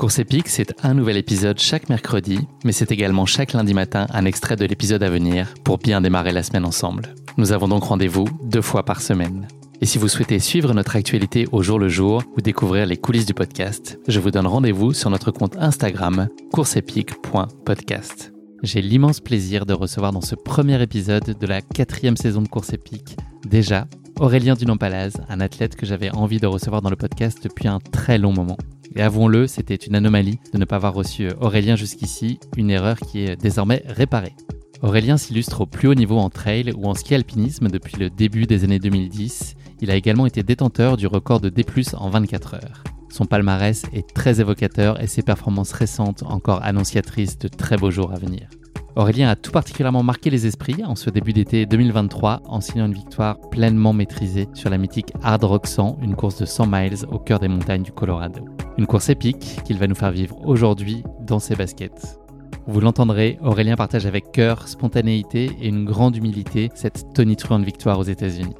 Course épique, c'est un nouvel épisode chaque mercredi, mais c'est également chaque lundi matin un extrait de l'épisode à venir pour bien démarrer la semaine ensemble. Nous avons donc rendez-vous deux fois par semaine. Et si vous souhaitez suivre notre actualité au jour le jour ou découvrir les coulisses du podcast, je vous donne rendez-vous sur notre compte Instagram courseepique.podcast. J'ai l'immense plaisir de recevoir dans ce premier épisode de la quatrième saison de Course épique, déjà Aurélien Dunampalaz, un athlète que j'avais envie de recevoir dans le podcast depuis un très long moment. Et avouons-le, c'était une anomalie de ne pas avoir reçu Aurélien jusqu'ici, une erreur qui est désormais réparée. Aurélien s'illustre au plus haut niveau en trail ou en ski alpinisme depuis le début des années 2010 il a également été détenteur du record de D+, en 24 heures. Son palmarès est très évocateur et ses performances récentes encore annonciatrices de très beaux jours à venir. Aurélien a tout particulièrement marqué les esprits en ce début d'été 2023 en signant une victoire pleinement maîtrisée sur la mythique Hard Rock 100, une course de 100 miles au cœur des montagnes du Colorado. Une course épique qu'il va nous faire vivre aujourd'hui dans ses baskets. Vous l'entendrez, Aurélien partage avec cœur, spontanéité et une grande humilité cette tonitruante victoire aux États-Unis.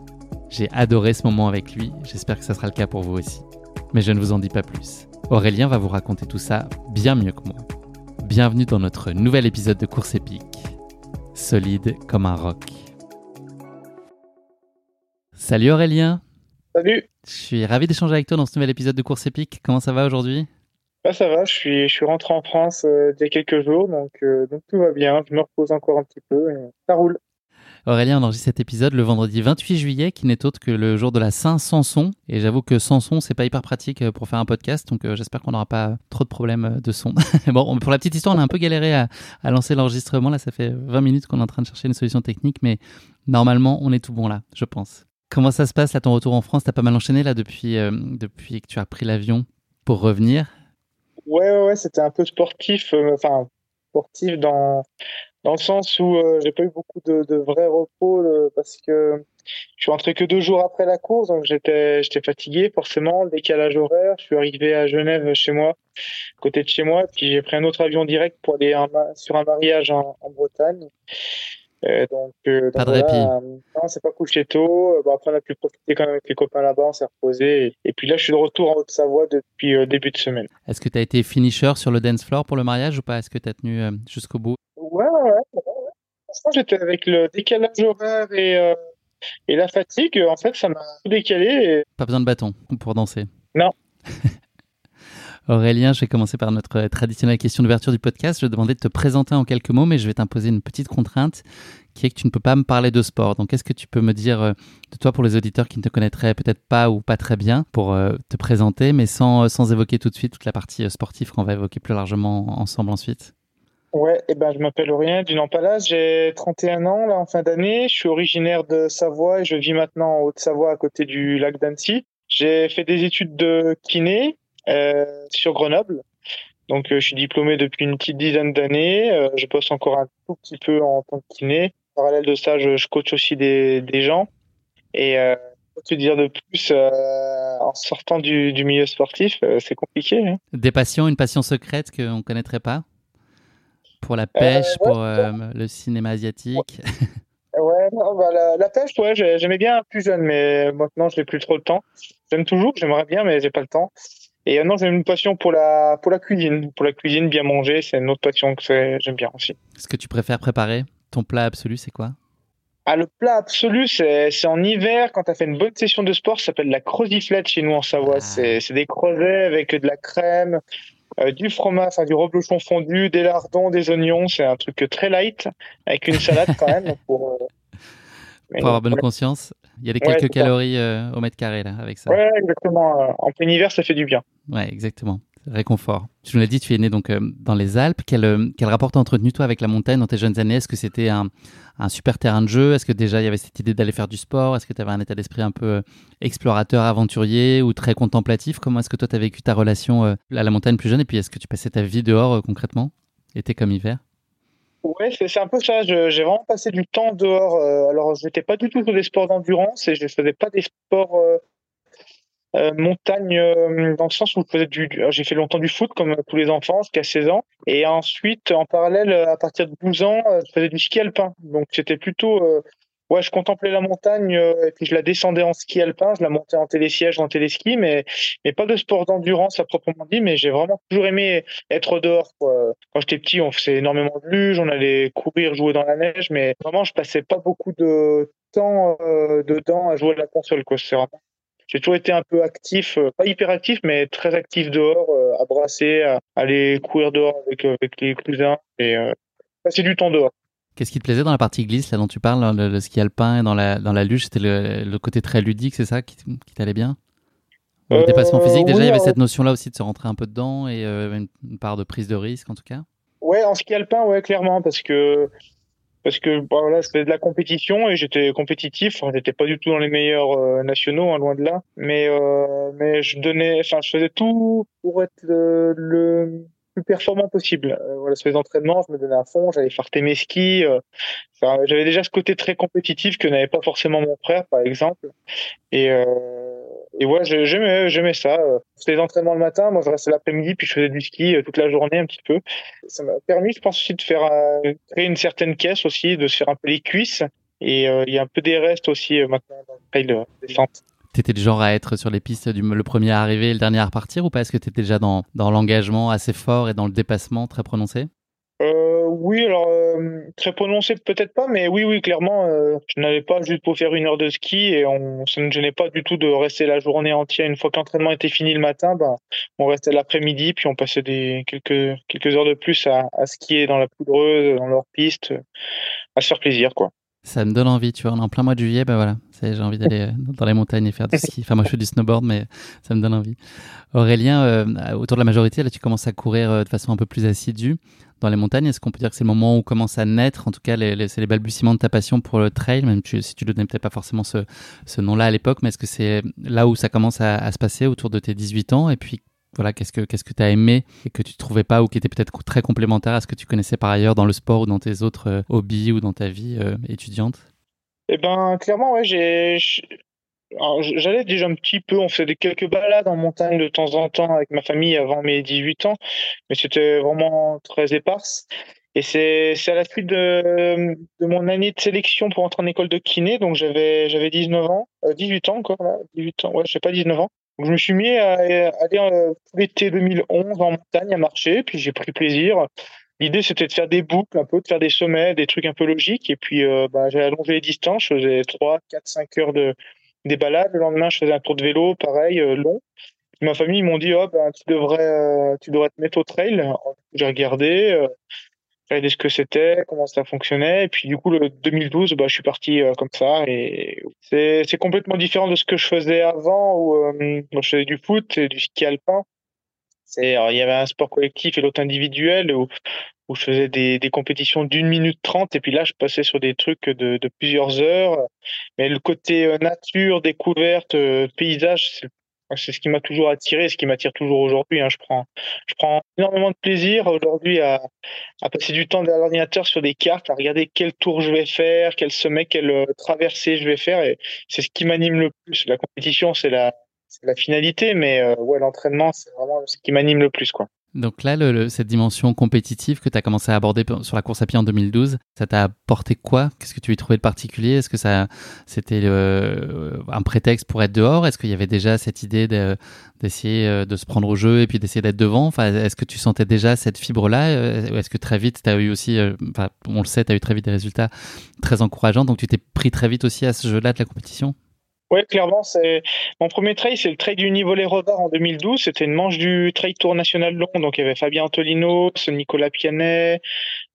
J'ai adoré ce moment avec lui, j'espère que ça sera le cas pour vous aussi. Mais je ne vous en dis pas plus. Aurélien va vous raconter tout ça bien mieux que moi. Bienvenue dans notre nouvel épisode de Course épique. Solide comme un roc. Salut Aurélien. Salut. Je suis ravi d'échanger avec toi dans ce nouvel épisode de Course épique. Comment ça va aujourd'hui? Bah, Ça va, je suis, je suis rentré en France euh, il y a quelques jours, donc, euh, donc tout va bien. Je me repose encore un petit peu et ça roule. Aurélien enregistre cet épisode le vendredi 28 juillet, qui n'est autre que le jour de la Saint-Sanson. Et j'avoue que sans son, c'est pas hyper pratique euh, pour faire un podcast, donc euh, j'espère qu'on n'aura pas trop de problèmes euh, de son. bon, pour la petite histoire, on a un peu galéré à, lancer l'enregistrement. Là, ça fait 20 minutes qu'on est en train de chercher une solution technique, mais normalement, on est tout bon là, je pense. Comment ça se passe là, ton retour en France? T'as pas mal enchaîné là depuis, depuis que tu as pris l'avion pour revenir? Ouais, ouais, ouais c'était un peu sportif, enfin sportif dans dans le sens où euh, j'ai pas eu beaucoup de, de vrai repos euh, parce que je suis rentré que deux jours après la course, donc j'étais j'étais fatigué forcément, décalage horaire. Je suis arrivé à Genève chez moi, côté de chez moi, puis j'ai pris un autre avion direct pour aller sur un mariage en, en Bretagne. Euh, donc, euh, pas de répit. Non, c'est pas couché tôt. Bon, après, on a pu profiter quand même avec les copains là-bas, on s'est reposé. Et, puis là, je suis de retour en Haute-Savoie depuis début de semaine. Est-ce que tu as été finisher sur le dance floor pour le mariage ou pas? Est-ce que tu as tenu jusqu'au bout? Franchement, j'étais avec le décalage horaire et, et la fatigue. En fait, ça m'a tout décalé. Pas besoin de bâton pour danser Non. Aurélien, je vais commencer par notre traditionnelle question d'ouverture du podcast. Je vais demander de te présenter en quelques mots, mais je vais t'imposer une petite contrainte qui est que tu ne peux pas me parler de sport. Donc, qu'est-ce que tu peux me dire euh, de toi pour les auditeurs qui ne te connaîtraient peut-être pas ou pas très bien pour euh, te présenter, mais sans, sans évoquer tout de suite toute la partie euh, sportive qu'on va évoquer plus largement ensemble ensuite? Ouais, et eh ben, je m'appelle Aurélien du Nampalas, j'ai 31 ans là en fin d'année, je suis originaire de Savoie et je vis maintenant en Haute-Savoie à côté du lac d'Annecy. J'ai fait des études de kiné, euh, sur Grenoble. Donc, euh, je suis diplômé depuis une petite dizaine d'années. Euh, je bosse encore un tout petit peu en tant que kiné. Parallèle de ça, je, coach aussi des, des gens. Et euh, te dire de plus en sortant du, du milieu sportif, c'est compliqué. Hein. Des passions, une passion secrète qu'on ne connaîtrait pas? Pour la pêche, pour le cinéma asiatique Ouais, bah, la, pêche, ouais, j'aimais bien plus jeune, mais maintenant, je n'ai plus trop le temps. J'aime toujours, j'aimerais bien, mais j'ai pas le temps. Et maintenant, j'ai une passion pour la, pour la cuisine. Pour la cuisine, bien manger, c'est une autre passion que j'aime bien aussi. Ce que tu préfères préparer, ton plat absolu, c'est quoi? Ah, le plat absolu, c'est en hiver, quand tu as fait une bonne session de sport, ça s'appelle la croziflette chez nous en Savoie. Ah. C'est des creusets avec de la crème, euh, du fromage, du reblochon fondu, des lardons, des oignons. C'est un truc très light, avec une salade quand même. Pour, euh, pour avoir bonne conscience, il y a des quelques calories euh, au mètre carré là, avec ça. Ouais, exactement. En plein hiver, ça fait du bien. Ouais, exactement réconfort. Tu nous l'as dit, tu es né donc euh, dans les Alpes. Quel, euh, quel rapport t'as entretenu toi avec la montagne dans tes jeunes années? Est-ce que c'était un, un, super terrain de jeu? Est-ce que déjà il y avait cette idée d'aller faire du sport? Est-ce que tu avais un état d'esprit un peu euh, explorateur, aventurier ou très contemplatif? Comment est-ce que toi tu as vécu ta relation à la montagne plus jeune? Et puis est-ce que tu passais ta vie dehors concrètement Été comme hiver? Ouais, c'est un peu ça. J'ai vraiment passé du temps dehors. alors, je n'étais pas du tout sur des sports d'endurance et je ne faisais pas des sports euh, montagne euh, dans le sens où je faisais du, j'ai fait longtemps du foot comme tous les enfants jusqu'à 16 ans. Et ensuite en parallèle à partir de 12 ans euh, je faisais du ski alpin. Donc c'était plutôt ouais je contemplais la montagne et puis je la descendais en ski alpin. Je la montais en télésiège en téléski mais mais pas de sport d'endurance à proprement dit mais j'ai vraiment toujours aimé être dehors quoi. quand j'étais petit on faisait énormément de luge on allait courir jouer dans la neige mais vraiment je passais pas beaucoup de temps dedans à jouer à la console quoi. C'est vraiment j'ai toujours été un peu actif, euh, pas hyper actif, mais très actif dehors, euh, à brasser, à aller courir dehors avec, euh, avec les cousins et passer du temps dehors. Qu'est-ce qui te plaisait dans la partie glisse là dont tu parles, le, ski alpin et dans la, dans la luge C'était le, côté très ludique, c'est ça qui, t'allait bien? Le dépassement physique, déjà, il y avait cette notion-là aussi de se rentrer un peu dedans et une, une, part de prise de risque en tout cas? Ouais, en ski alpin, ouais, clairement, parce que parce que bah, voilà, je faisais de la compétition et j'étais compétitif. J'étais pas du tout dans les meilleurs euh, nationaux, hein, loin de là. Mais euh, mais je donnais, enfin, je faisais tout pour être le, le plus performant possible. Euh, voilà, sur les entraînements, je me donnais à fond. J'allais farter mes skis. Euh, j'avais déjà ce côté très compétitif que n'avait pas forcément mon frère, par exemple. Et euh, et ouais, j'aimais, j'aimais ça. C'était les entraînements le matin, moi je restais l'après-midi, puis je faisais du ski euh, toute la journée un petit peu. Ça m'a permis, je pense aussi, de faire euh, créer une certaine caisse aussi, de se faire un peu les cuisses. Et euh, il y a un peu des restes aussi maintenant dans le trail descente. T'étais du genre à être sur les pistes du le premier à arriver et le dernier à repartir ou pas? Est-ce que t'étais déjà dans, dans l'engagement assez fort et dans le dépassement très prononcé? Euh, oui, alors euh, très prononcé peut-être pas, mais oui, oui, clairement, euh, je n'allais pas juste pour faire une heure de ski et on, ça ne gênait pas du tout de rester la journée entière. Une fois que l'entraînement était fini le matin, ben, on restait l'après-midi, puis on passait des quelques quelques heures de plus à, à skier dans la poudreuse, dans leur piste, à se faire plaisir, quoi. Ça me donne envie, tu vois. En plein mois de juillet, ben voilà. J'ai envie d'aller euh, dans les montagnes et faire du ski. Enfin, moi, je fais du snowboard, mais ça me donne envie. Aurélien, euh, autour de la majorité, là, tu commences à courir euh, de façon un peu plus assidue dans les montagnes. Est-ce qu'on peut dire que c'est le moment où commence à naître, en tout cas, les, c'est les balbutiements de ta passion pour le trail, même si tu ne donnais peut-être pas forcément ce, ce nom-là à l'époque, mais est-ce que c'est là où ça commence à, à, se passer autour de tes 18 ans? Et puis, voilà, qu'est-ce que qu'est-ce que tu as aimé et que tu trouvais pas ou qui était peut-être très complémentaire à ce que tu connaissais par ailleurs dans le sport ou dans tes autres hobbies ou dans ta vie étudiante? Eh ben, clairement, ouais. J'allais déjà un petit peu, on faisait quelques balades en montagne de temps en temps avec ma famille avant mes 18 ans, mais c'était vraiment très éparse. Et c'est à la suite de, de mon année de sélection pour entrer en école de kiné, donc j'avais j'avais 19 ans, 18 euh, ans encore là, 18 ans, ouais, je sais pas 19 ans. Donc je me suis mis à, aller euh, l'été 2011 en montagne à marcher, puis j'ai pris plaisir. L'idée, c'était de faire des boucles, un peu, de faire des sommets, des trucs un peu logiques. Et puis, euh, bah, j'ai allongé les distances. Je faisais 3, 4, 5 heures de, des balades. Le lendemain, je faisais un tour de vélo, pareil, euh, long. ma famille, ils m'ont dit, oh, ben, tu devrais, euh, tu devrais te mettre au trail. J'ai regardé, euh, regardé ce que c'était, comment ça fonctionnait. Et puis, du coup, le 2012, bah, je suis parti comme ça. Et c'est, c'est complètement différent de ce que je faisais avant où, je faisais du foot et du ski alpin. C'est, il y avait un sport collectif et l'autre individuel où, où je faisais des, des compétitions d'une minute trente et puis là je passais sur des trucs de, de plusieurs heures. Mais le côté euh, nature, découverte, euh, paysage, c'est ce qui m'a toujours attiré, ce qui m'attire toujours aujourd'hui. Hein. Je prends, énormément de plaisir aujourd'hui à, passer du temps derrière l'ordinateur sur des cartes, à regarder quel tour je vais faire, quel sommet, quelle euh, traversée je vais faire. Et c'est ce qui m'anime le plus. La compétition, c'est la, c'est finalité, mais euh, ouais, l'entraînement, c'est vraiment ce qui m'anime le plus. Donc là, le, cette dimension compétitive que tu as commencé à aborder sur la course à pied en 2012, ça t'a apporté quoi? Qu'est-ce que tu y trouvais de particulier? Est-ce que ça, c'était euh, un prétexte pour être dehors? Est-ce qu'il y avait déjà cette idée d'essayer euh, de, se prendre au jeu et puis d'essayer d'être devant? Enfin, Est-ce que tu sentais déjà cette fibre-là? Euh, Est-ce que très vite, tu as eu aussi, enfin, on le sait, tu eu très vite des résultats très encourageants, donc tu t'es pris très vite aussi à ce jeu-là de la compétition? Oui, clairement, c'est mon premier trail, c'est le trail du niveau Les Revards en 2012. C'était une manche du trail Tour National Long, donc il y avait Fabien Antolino, Nicolas Pianet,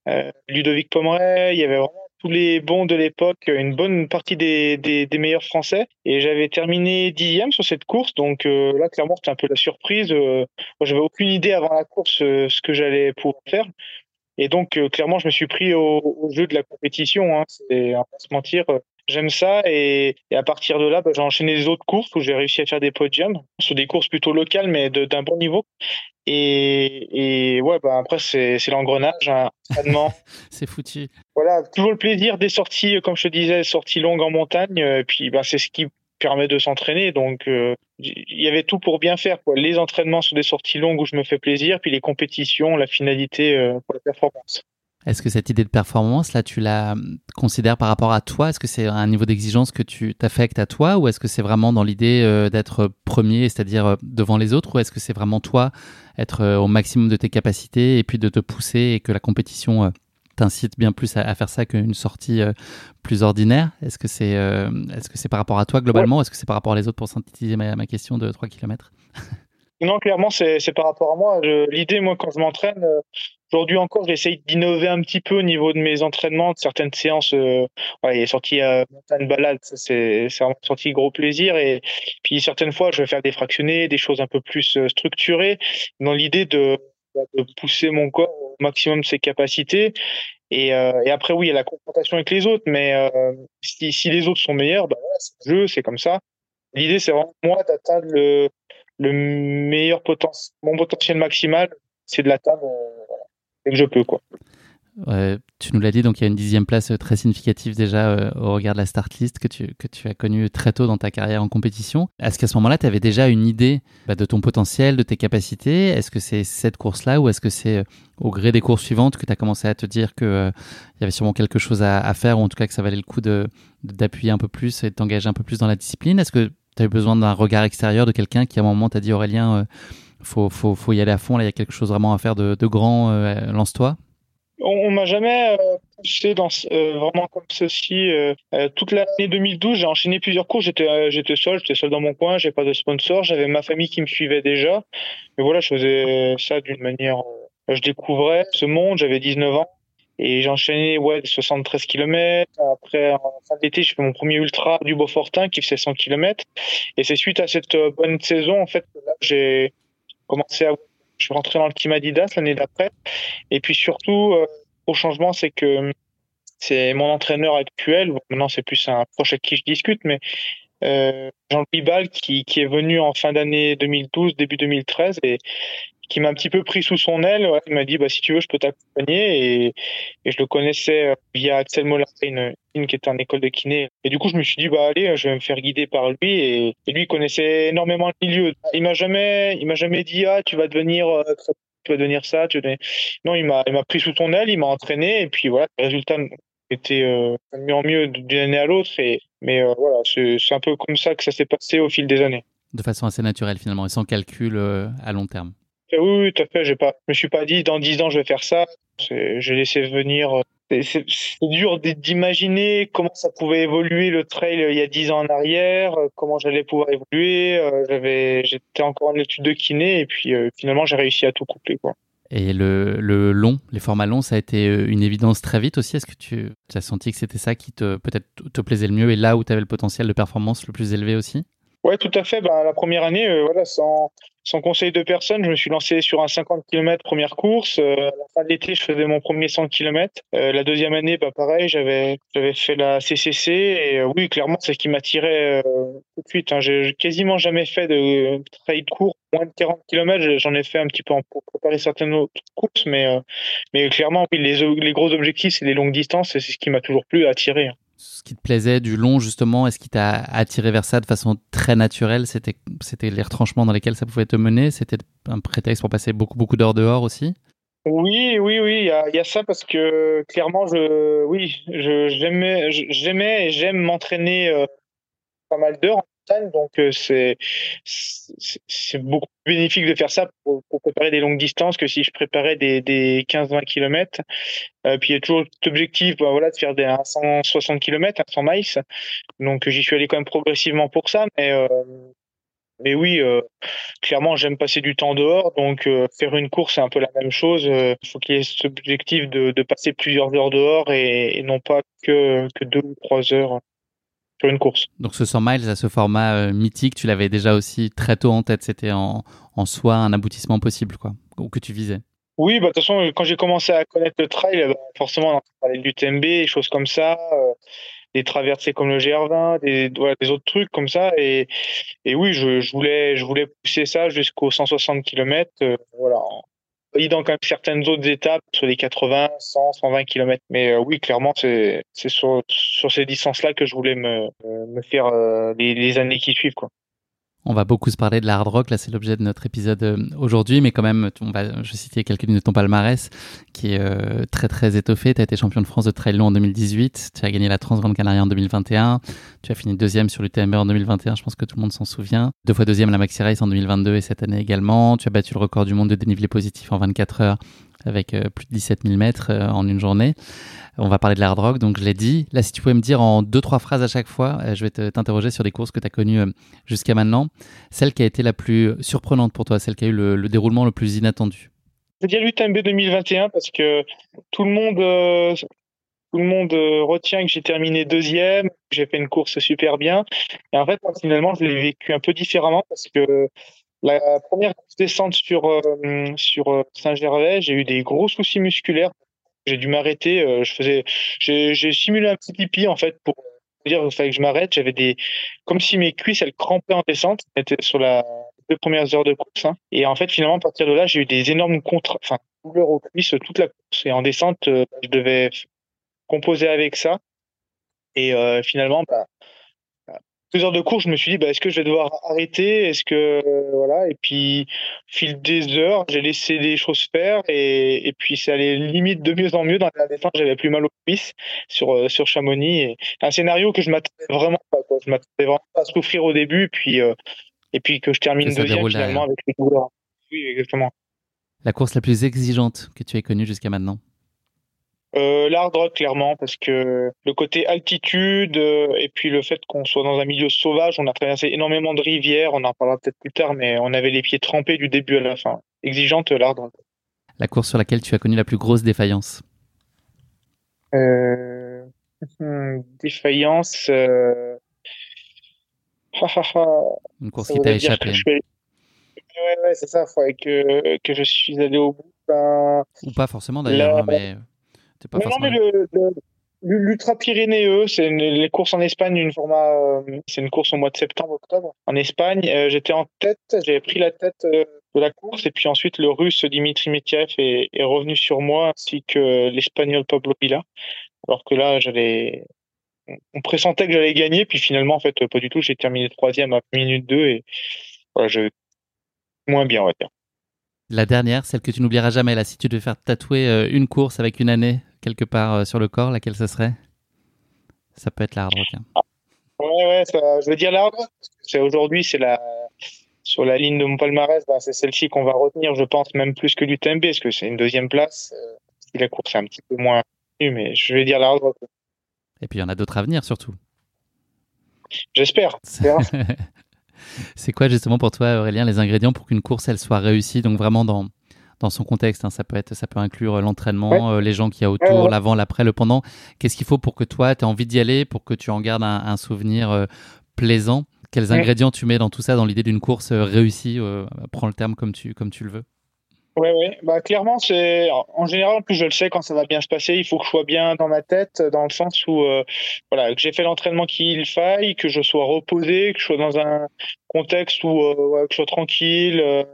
euh, Ludovic Pomeray, il y avait vraiment tous les bons de l'époque, une bonne partie des, des, meilleurs Français. Et j'avais terminé dixième sur cette course, donc euh, là, clairement, c'était un peu la surprise. Euh, j'avais aucune idée avant la course euh, ce que j'allais pouvoir faire. Et donc, clairement, je me suis pris au, au jeu de la compétition. Hein. C'est, on va se mentir, J'aime ça et, et, à partir de là, bah, j'ai enchaîné les autres courses où j'ai réussi à faire des podiums sur des courses plutôt locales mais d'un bon niveau. Et, et ouais, bah après c'est l'engrenage, hein, c'est foutu. Voilà, toujours le plaisir des sorties, comme je te disais, sorties longues en montagne. Et puis bah, c'est ce qui permet de s'entraîner. Donc euh, il y avait tout pour bien faire. Quoi. Les entraînements sur des sorties longues où je me fais plaisir, puis les compétitions, la finalité euh, pour la performance. Est-ce que cette idée de performance, là, tu la considères par rapport à toi? Est-ce que c'est un niveau d'exigence que tu t'affectes à toi? Ou est-ce que c'est vraiment dans l'idée euh, d'être premier, c'est-à-dire euh, devant les autres? Ou est-ce que c'est vraiment toi, être euh, au maximum de tes capacités et puis de te pousser et que la compétition t'incite bien plus à, faire ça qu'une sortie plus ordinaire? Est-ce que c'est que c'est par rapport à toi globalement? Est-ce que c'est par rapport à les autres? Pour synthétiser ma, ma question de 3 km Non, clairement, c'est par rapport à moi. L'idée, moi, quand je m'entraîne, Aujourd'hui encore, j'essaye d'innover un petit peu au niveau de mes entraînements, de certaines séances. Euh, il est sorti euh, montagne balade, c'est vraiment sorti gros plaisir. Et puis certaines fois, je vais faire des fractionnés, des choses un peu plus euh, structurées, dans l'idée de, de, pousser mon corps au maximum de ses capacités. Et, euh, après, oui, il y a la confrontation avec les autres, mais euh, si, si, les autres sont meilleurs, voilà, c'est le jeu, c'est comme ça. L'idée, c'est vraiment moi d'atteindre le, le meilleur potentiel, mon potentiel maximal, c'est de l'atteindre que je peux. Quoi. tu nous l'as dit, donc il y a une dixième place euh, très significative déjà euh, au regard de la start list que tu, que tu as connue très tôt dans ta carrière en compétition. Est-ce qu'à ce, moment-là, tu avais déjà une idée bah, de ton potentiel, de tes capacités? Est-ce que c'est cette course-là ou est-ce que c'est euh, au gré des courses suivantes que tu as commencé à te dire qu'il il y avait sûrement quelque chose à, faire ou en tout cas que ça valait le coup d'appuyer un peu plus et de t'engager un peu plus dans la discipline? Est-ce que tu as eu besoin d'un regard extérieur de quelqu'un qui à un moment t'a dit Aurélien faut, faut, faut y aller à fond. Là, il y a quelque chose vraiment à faire de, de grand. Euh, lance-toi. On, m'a jamais euh, poussé dans euh, vraiment comme ceci. toute l'année 2012, j'ai enchaîné plusieurs cours. J'étais j'étais seul, j'étais seul dans mon coin. J'ai pas de sponsor. J'avais ma famille qui me suivait déjà. Mais voilà, je faisais ça d'une manière. je découvrais ce monde. J'avais 19 ans. Et j'ai enchaîné ouais, 73 km. Après, en fin d'été, j'ai fait mon premier ultra du Beaufortin qui faisait 100 km. Et c'est suite à cette bonne saison, en fait, là, j'ai commencé à je suis rentré dans le team Adidas l'année d'après. Et puis surtout, euh, au changement, c'est que c'est mon entraîneur actuel. maintenant, c'est plus un proche avec qui je discute, mais euh, Jean-Louis Ball qui, est venu en fin d'année 2012, début 2013, et qui m'a un petit peu pris sous son aile. il m'a dit bah si tu veux, je peux t'accompagner. Et, je le connaissais euh, via Axel une qui était en école de kiné. Et du coup, je me suis dit bah allez, je vais me faire guider par lui. Et, lui, il connaissait énormément le milieu. Il m'a jamais, il m'a jamais dit ah tu vas devenir euh, tu vas devenir ça. Non, il m'a, il m'a pris sous son aile, il m'a entraîné. Et puis voilà, le résultat était euh, mieux en mieux d'une année à l'autre. Et mais euh, voilà, c'est, un peu comme ça que ça s'est passé au fil des années. De façon assez naturelle finalement et sans calcul à long terme. Oui, oui, tout à fait. Pas, je me suis pas dit dans dix ans je vais faire ça. J'ai laissé venir. C'est dur d'imaginer comment ça pouvait évoluer le trail il y a dix ans en arrière, comment j'allais pouvoir évoluer. Euh, j'étais encore en étude de kiné et puis euh, finalement j'ai réussi à tout couper quoi. Et le, long, les formats longs, ça a été euh, une évidence très vite aussi. Est-ce que tu, as senti que c'était ça qui te peut-être te plaisait le mieux et là où tu avais le potentiel de performance le plus élevé aussi? Ouais, tout à fait. Ben, la première année, voilà, sans, conseil de personne, je me suis lancé sur un 50 km première course. Euh, à la fin de l'été, je faisais mon premier 100 km. Euh, la deuxième année, bah pareil, j'avais j'avais fait la CCC et euh, oui, clairement, c'est ce qui m'attirait tout de suite. Hein. J'ai quasiment jamais fait de trail court, moins de 40 km. J'en ai fait un petit peu pour préparer certaines autres courses, mais mais clairement, oui, les les gros objectifs, c'est les longues distances et c'est ce qui m'a toujours plu, attiré. Ce qui te plaisait du long justement Est-ce qui t'a attiré vers ça de façon très naturelle C'était les retranchements dans lesquels ça pouvait te mener? C'était un prétexte pour passer beaucoup beaucoup d'heures dehors aussi? Oui, oui, oui, il y a, y a, ça parce que clairement, je, oui, je, j'aimais, j'aimais et j'aime m'entraîner euh, pas mal d'heures donc euh, c'est, beaucoup plus bénéfique de faire ça pour, préparer des longues distances que si je préparais des, des 15-20 km. Euh, puis il y a toujours l'objectif, bah, voilà, de faire des 160 km, 100 miles. Donc j'y suis allé quand même progressivement pour ça, mais euh, mais oui, clairement, j'aime passer du temps dehors, donc faire une course, c'est un peu la même chose. Il faut qu'il y ait cet objectif de, de, passer plusieurs heures dehors et, et, non pas que, que deux ou trois heures sur une course. Donc ce 100 miles à ce format mythique, tu l'avais déjà aussi très tôt en tête, c'était en, en soi un aboutissement possible, quoi, ou que tu visais. Oui, bah, de toute façon, quand j'ai commencé à connaître le trail, bah, forcément, on parlait du TMB, des choses comme ça des traversées comme le GR20, des, voilà, des autres trucs comme ça. Et, et oui, je, je, voulais, je voulais pousser ça jusqu'aux 160 km, euh, voilà, en validant quand même certaines autres étapes sur les 80, 100, 120 km. Mais euh, oui, clairement, c'est sur, ces distances-là que je voulais me, me faire euh, les, les années qui suivent. Quoi. On va beaucoup se parler de la hard rock, là c'est l'objet de notre épisode euh, aujourd'hui, mais quand même, on va, je vais citer quelques de ton palmarès qui est euh, très très étoffé. Tu as été champion de France de trail long en 2018, tu as gagné la Transgrande Canaria en 2021, tu as fini deuxième sur l'UTMB en 2021, je pense que tout le monde s'en souvient. Deux fois deuxième à la Maxi Race en 2022 et cette année également. Tu as battu le record du monde de dénivelé positif en 24 heures avec euh, plus de 17 000 mètres en une journée. On va parler de l'hard rock, donc je l'ai dit. Là, si tu pouvais me dire en deux, trois phrases à chaque fois, euh, je vais t'interroger sur des courses que tu as connues euh, jusqu'à maintenant. Celle qui a été la plus surprenante pour toi, celle qui a eu le, déroulement le plus inattendu? Je veux dire l'UTMB 2021 parce que tout le monde, euh, tout le monde retient que j'ai terminé deuxième, que j'ai fait une course super bien. Et en fait, moi, finalement, je l'ai vécu un peu différemment parce que la première descente sur, sur Saint-Gervais, j'ai eu des gros soucis musculaires j'ai dû m'arrêter. Euh, j'ai simulé un petit pipi en fait pour dire qu'il fallait que je m'arrête. J'avais des, comme si mes cuisses elles crampaient en descente. C'était sur la deux premières heures de course. Hein. Et en fait, finalement, à partir de là, j'ai eu des énormes contre, douleurs aux cuisses toute la course. Et en descente, euh, je devais composer avec ça. Et euh, finalement, bah, heures de cours, je me suis dit, bah, est-ce que je vais devoir arrêter? Est-ce que voilà Et puis, fil des heures, j'ai laissé des choses faire et, et puis c'est allé limite de mieux en mieux. Dans la défense, j'avais plus mal aux cuisses sur euh, sur Chamonix. Et un scénario que je m'attendais vraiment pas. Quoi. Je m'attendais vraiment pas à souffrir au début, puis euh, et puis que je termine deuxième finalement avec les douleurs. Oui, exactement. La course la plus exigeante que tu aies connue jusqu'à maintenant? Euh, L'hard rock, clairement, parce que le côté altitude euh, et puis le fait qu'on soit dans un milieu sauvage, on a traversé énormément de rivières, on en parlera peut-être plus tard, mais on avait les pieds trempés du début à la fin. Exigeante, l'hard rock. La course sur laquelle tu as connu la plus grosse défaillance euh... Défaillance. Euh... Une course qui t'a échappé. Ouais, ouais, c'est ça. Il faudrait que, que je suis allé au bout. Ben... Ou pas forcément d'ailleurs, hein, mais non, mais le, L'Ultra Pyrénéeux, c'est les courses en Espagne, une format, euh, c'est une course au mois de septembre-octobre. En Espagne, euh, j'étais en tête, j'avais pris la tête euh, de la course, et puis ensuite le Russe Dimitri Metiev est, est revenu sur moi, ainsi que l'Espagnol Pablo Villa. Alors que là, j'allais, on pressentait que j'allais gagner, puis finalement, en fait, pas du tout. J'ai terminé troisième à minute 2 et voilà, je moins bien, on va dire. La dernière, celle que tu n'oublieras jamais, là, si tu devais faire tatouer euh, une course avec une année quelque part euh, sur le corps, laquelle ce serait? Ça peut être la hard rock. Hein. Ouais, ouais, je veux dire la hard rock. C'est aujourd'hui, c'est la sur la ligne de mon palmarès, ben, c'est celle-ci qu'on va retenir, je pense, même plus que l'UTMB, parce que c'est une deuxième place. Euh, la course est un petit peu moins mais je vais dire la hard rock. Et puis il y en a d'autres à venir, surtout. J'espère. C'est quoi justement pour toi, Aurélien, les ingrédients pour qu'une course elle soit réussie? Donc vraiment dans dans son contexte, hein, ça peut être, ça peut inclure l'entraînement, euh, les gens qui y a autour, l'avant, l'après, le pendant. Qu'est-ce qu'il faut pour que toi, tu aies envie d'y aller, pour que tu en gardes un, souvenir euh, plaisant? Quels ingrédients tu mets dans tout ça, dans l'idée d'une course euh, réussie Prends le terme comme tu comme tu le veux. Oui, oui. Bah, clairement, c'est en général, en plus, je le sais quand ça va bien se passer. Il faut que je sois bien dans ma tête, dans le sens où, euh, voilà, que j'ai fait l'entraînement qu'il faille, que je sois reposé, que je sois dans un contexte où, euh, que je sois tranquille. Euh,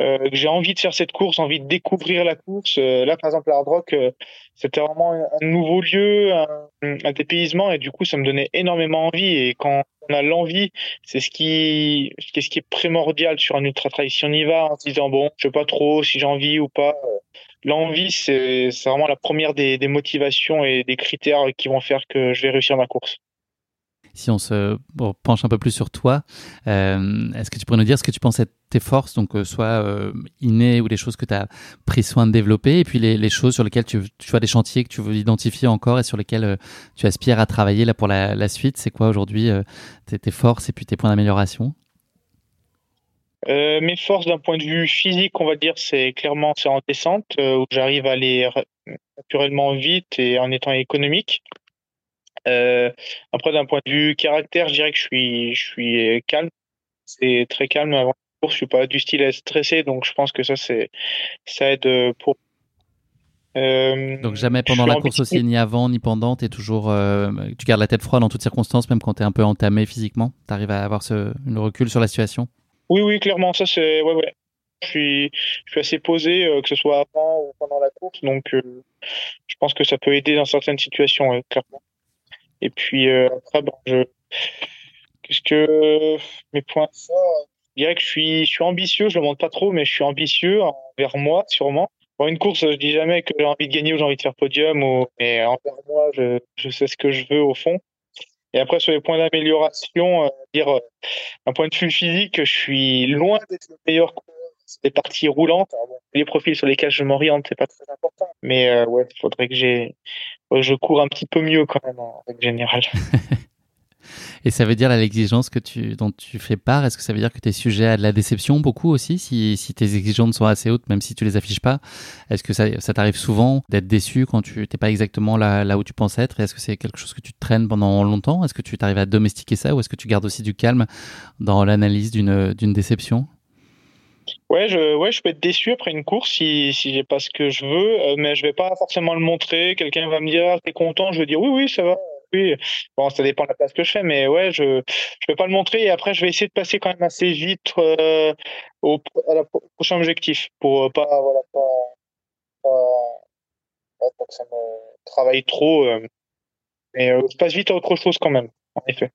que j'ai envie de faire cette course, envie de découvrir la course. Euh, là, par exemple, Hard Rock, euh, c'était vraiment un nouveau lieu, un, un, dépaysement, et du coup, ça me donnait énormément envie. Et quand on a l'envie, c'est ce qui, ce qui est primordial sur un ultra trail. Si on y va en se disant bon, je sais pas trop si j'ai envie ou pas. L'envie, c'est vraiment la première des, des motivations et des critères qui vont faire que je vais réussir ma course si on se penche un peu plus sur toi, euh, est-ce que tu pourrais nous dire ce que tu penses être tes forces, donc euh, soit euh, innées ou les choses que tu as pris soin de développer, et puis les, choses sur lesquelles tu, tu as des chantiers que tu veux identifier encore et sur lesquels tu aspires à travailler là pour la, suite C'est quoi aujourd'hui tes, tes, forces et puis tes points d'amélioration? Mes forces d'un point de vue physique, on va dire, c'est clairement en descente où j'arrive à aller naturellement vite et en étant économique. Euh, après, d'un point de vue caractère, je dirais que je suis, je suis calme. C'est très calme avant la course. Je suis pas du style à être stressé, donc je pense que ça, c'est, ça aide pour. Euh, donc jamais pendant la course aussi, ni avant, ni pendant, es toujours, euh, tu gardes la tête froide en toutes circonstances, même quand tu es un peu entamé physiquement. Tu arrives à avoir ce, une recul sur la situation. Oui, oui, clairement, ça c'est, ouais, ouais. Je suis, je suis assez posé, que ce soit avant ou pendant la course, donc je pense que ça peut aider dans certaines situations, clairement. Et puis euh, après, bon, je qu'est-ce que mes points forts Je dirais que je suis, ambitieux. Je le montre pas trop, mais je suis ambitieux envers moi, sûrement. Pour une course, je dis jamais que j'ai envie de gagner ou j'ai envie de faire podium, mais envers moi, je, sais ce que je veux au fond. Et après, sur les points d'amélioration, euh, dire, euh, un point de vue physique, je suis loin d'être le meilleur coureur les parties roulantes. les profils sur lesquels je m'oriente, c'est pas très important. Mais euh, ouais, il faudrait que j'ai, je cours un petit peu mieux quand même en règle générale. Et ça veut dire l'exigence que tu, dont tu fais part, est-ce que ça veut dire que tu es sujet à de la déception beaucoup aussi, si, si tes exigences sont assez hautes, même si tu les affiches pas? Est-ce que ça, ça t'arrive souvent d'être déçu quand tu n'es pas exactement là, là où tu penses être? Est-ce que c'est quelque chose que tu traînes pendant longtemps? Est-ce que tu t'arrives à domestiquer ça ou est-ce que tu gardes aussi du calme dans l'analyse d'une déception? Ouais, je, ouais, je peux être déçu après une course si, si j'ai pas ce que je veux, euh, mais je vais pas forcément le montrer. Quelqu'un va me dire, ah, t'es content, je vais dire oui, oui, ça va. Oui, bon, ça dépend de la place que je fais, mais ouais, je je vais pas le montrer et après je vais essayer de passer quand même assez vite euh, au, à prochain objectif pour euh, pas voilà pas, pas, que ça me travaille trop, mais je passe vite à autre chose quand même, en effet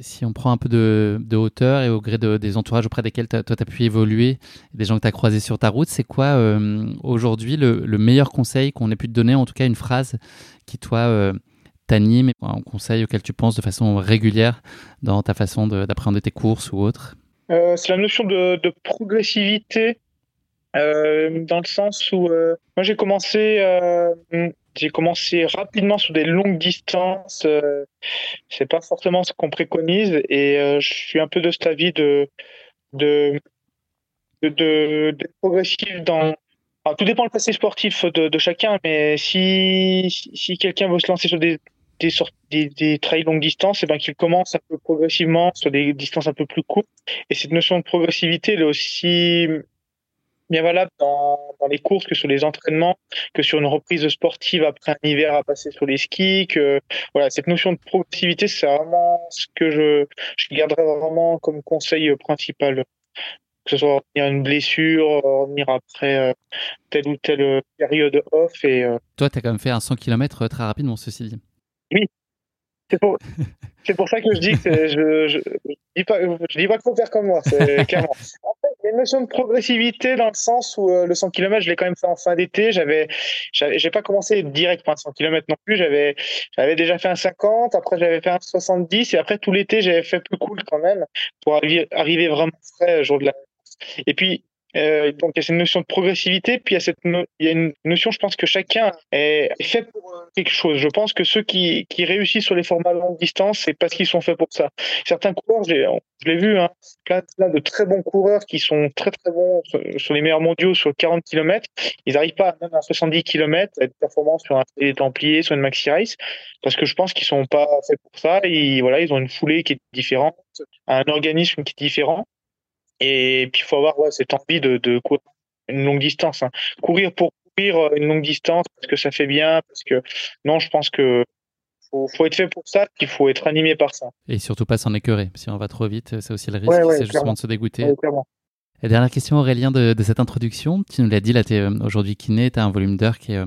si on prend un peu de, hauteur et au gré des entourages auprès desquels toi tu as pu évoluer, des gens que tu as croisés sur ta route, c'est quoi euh, aujourd'hui le, meilleur conseil qu'on ait pu te donner, en tout cas une phrase qui toi euh, t'anime, un conseil auquel tu penses de façon régulière dans ta façon d'appréhender tes courses ou autres? Euh, C'est la notion de, progressivité. dans le sens où moi j'ai commencé j'ai commencé rapidement sur des longues distances. Euh, c'est pas forcément ce qu'on préconise et euh, je suis un peu de cet avis de de d'être progressif dans. tout dépend le passé sportif de, de chacun, mais si si quelqu'un veut se lancer sur des des, des, des trails longue distance, et eh ben qu'il commence un peu progressivement sur des distances un peu plus courtes. Et cette notion de progressivité, elle est aussi bien valable dans, dans, les courses que sur les entraînements, que sur une reprise sportive après un hiver à passer sur les skis. Que voilà, cette notion de progressivité, c'est vraiment ce que je, je garderai vraiment comme conseil principal. Que ce soit revenir une blessure, revenir après euh, telle ou telle période off. Et, euh, Toi, tu as quand même fait un 100 km très rapidement, ceci dit. Oui, c'est pour, c'est pour ça que je dis que je, je, je, dis pas, je dis pas qu'il faut faire comme moi, c'est clairement. Il y a une notion de progressivité dans le sens où euh, le 100 km, je l'ai quand même fait en fin d'été. J'avais, j'ai pas commencé direct pour un 100 km non plus. J'avais, j'avais déjà fait un 50, après j'avais fait un 70 et après tout l'été, j'avais fait plus cool quand même pour arriver, arriver vraiment frais le jour de la. Et puis, euh, donc il y a cette notion de progressivité, puis il y a cette il y a une notion, je pense que chacun est fait pour euh, quelque chose. Je pense que ceux qui, qui réussissent sur les formats longue distance, c'est parce qu'ils sont faits pour ça. Certains coureurs, je l'ai vu, plein, de très bons coureurs qui sont très très bons sur, les meilleurs mondiaux sur 40 km, ils n'arrivent pas même à 70 km à être performants sur un Templier, sur une Maxi Race, parce que je pense qu'ils sont pas faits pour ça. Et voilà, ils ont une foulée qui est différente, un organisme qui est différent. Et puis, il faut avoir cette envie de, de courir une longue distance. Hein. Courir pour courir euh, une longue distance parce que ça fait bien, parce que non, je pense que faut, faut être fait pour ça, qu'il faut être animé par ça. Et surtout pas s'en écœurer. Si on va trop vite, c'est aussi le risque, c'est justement de se dégoûter. Et dernière question, Aurélien, de, de cette introduction. Tu nous l'as dit, là, tu es aujourd'hui kiné, tu as un volume d'heures qui est euh,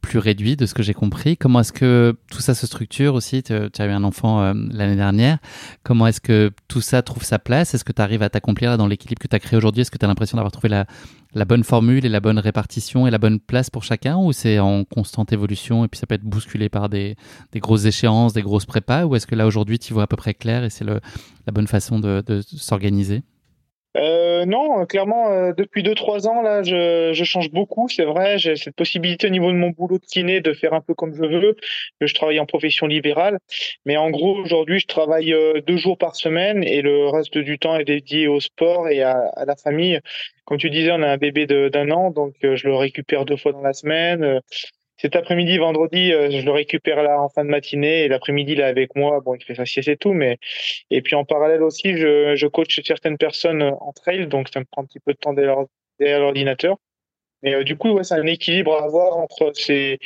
plus réduit de ce que j'ai compris. Comment est-ce que tout ça se structure aussi? Tu as eu un enfant euh, l'année dernière. Comment est-ce que tout ça trouve sa place? Est-ce que tu arrives à t'accomplir dans l'équilibre que tu as créé aujourd'hui? Est-ce que tu as l'impression d'avoir trouvé la, la, bonne formule et la bonne répartition et la bonne place pour chacun? Ou c'est en constante évolution et puis ça peut être bousculé par des, grosses échéances, des grosses prépas? Ou est-ce que là aujourd'hui tu vois à peu près clair et c'est la bonne façon de s'organiser? Euh, non, clairement, euh, depuis 2-3 ans, là, je, je change beaucoup. C'est vrai, j'ai cette possibilité au niveau de mon boulot de kiné de faire un peu comme je veux. Je travaille en profession libérale. Mais en gros, aujourd'hui, je travaille euh, deux jours par semaine et le reste du temps est dédié au sport et à, à la famille. Comme tu disais, on a un bébé d'un an, donc euh, je le récupère deux fois dans la semaine. Cet après-midi, vendredi, euh, je le récupère là en fin de matinée et l'après-midi là avec moi. Bon, il fait sa sieste et tout, mais et puis en parallèle aussi, je, je coach certaines personnes en trail, donc ça me prend un petit peu de temps derrière l'ordinateur. Mais euh, du coup, ouais, c'est un équilibre à avoir entre ces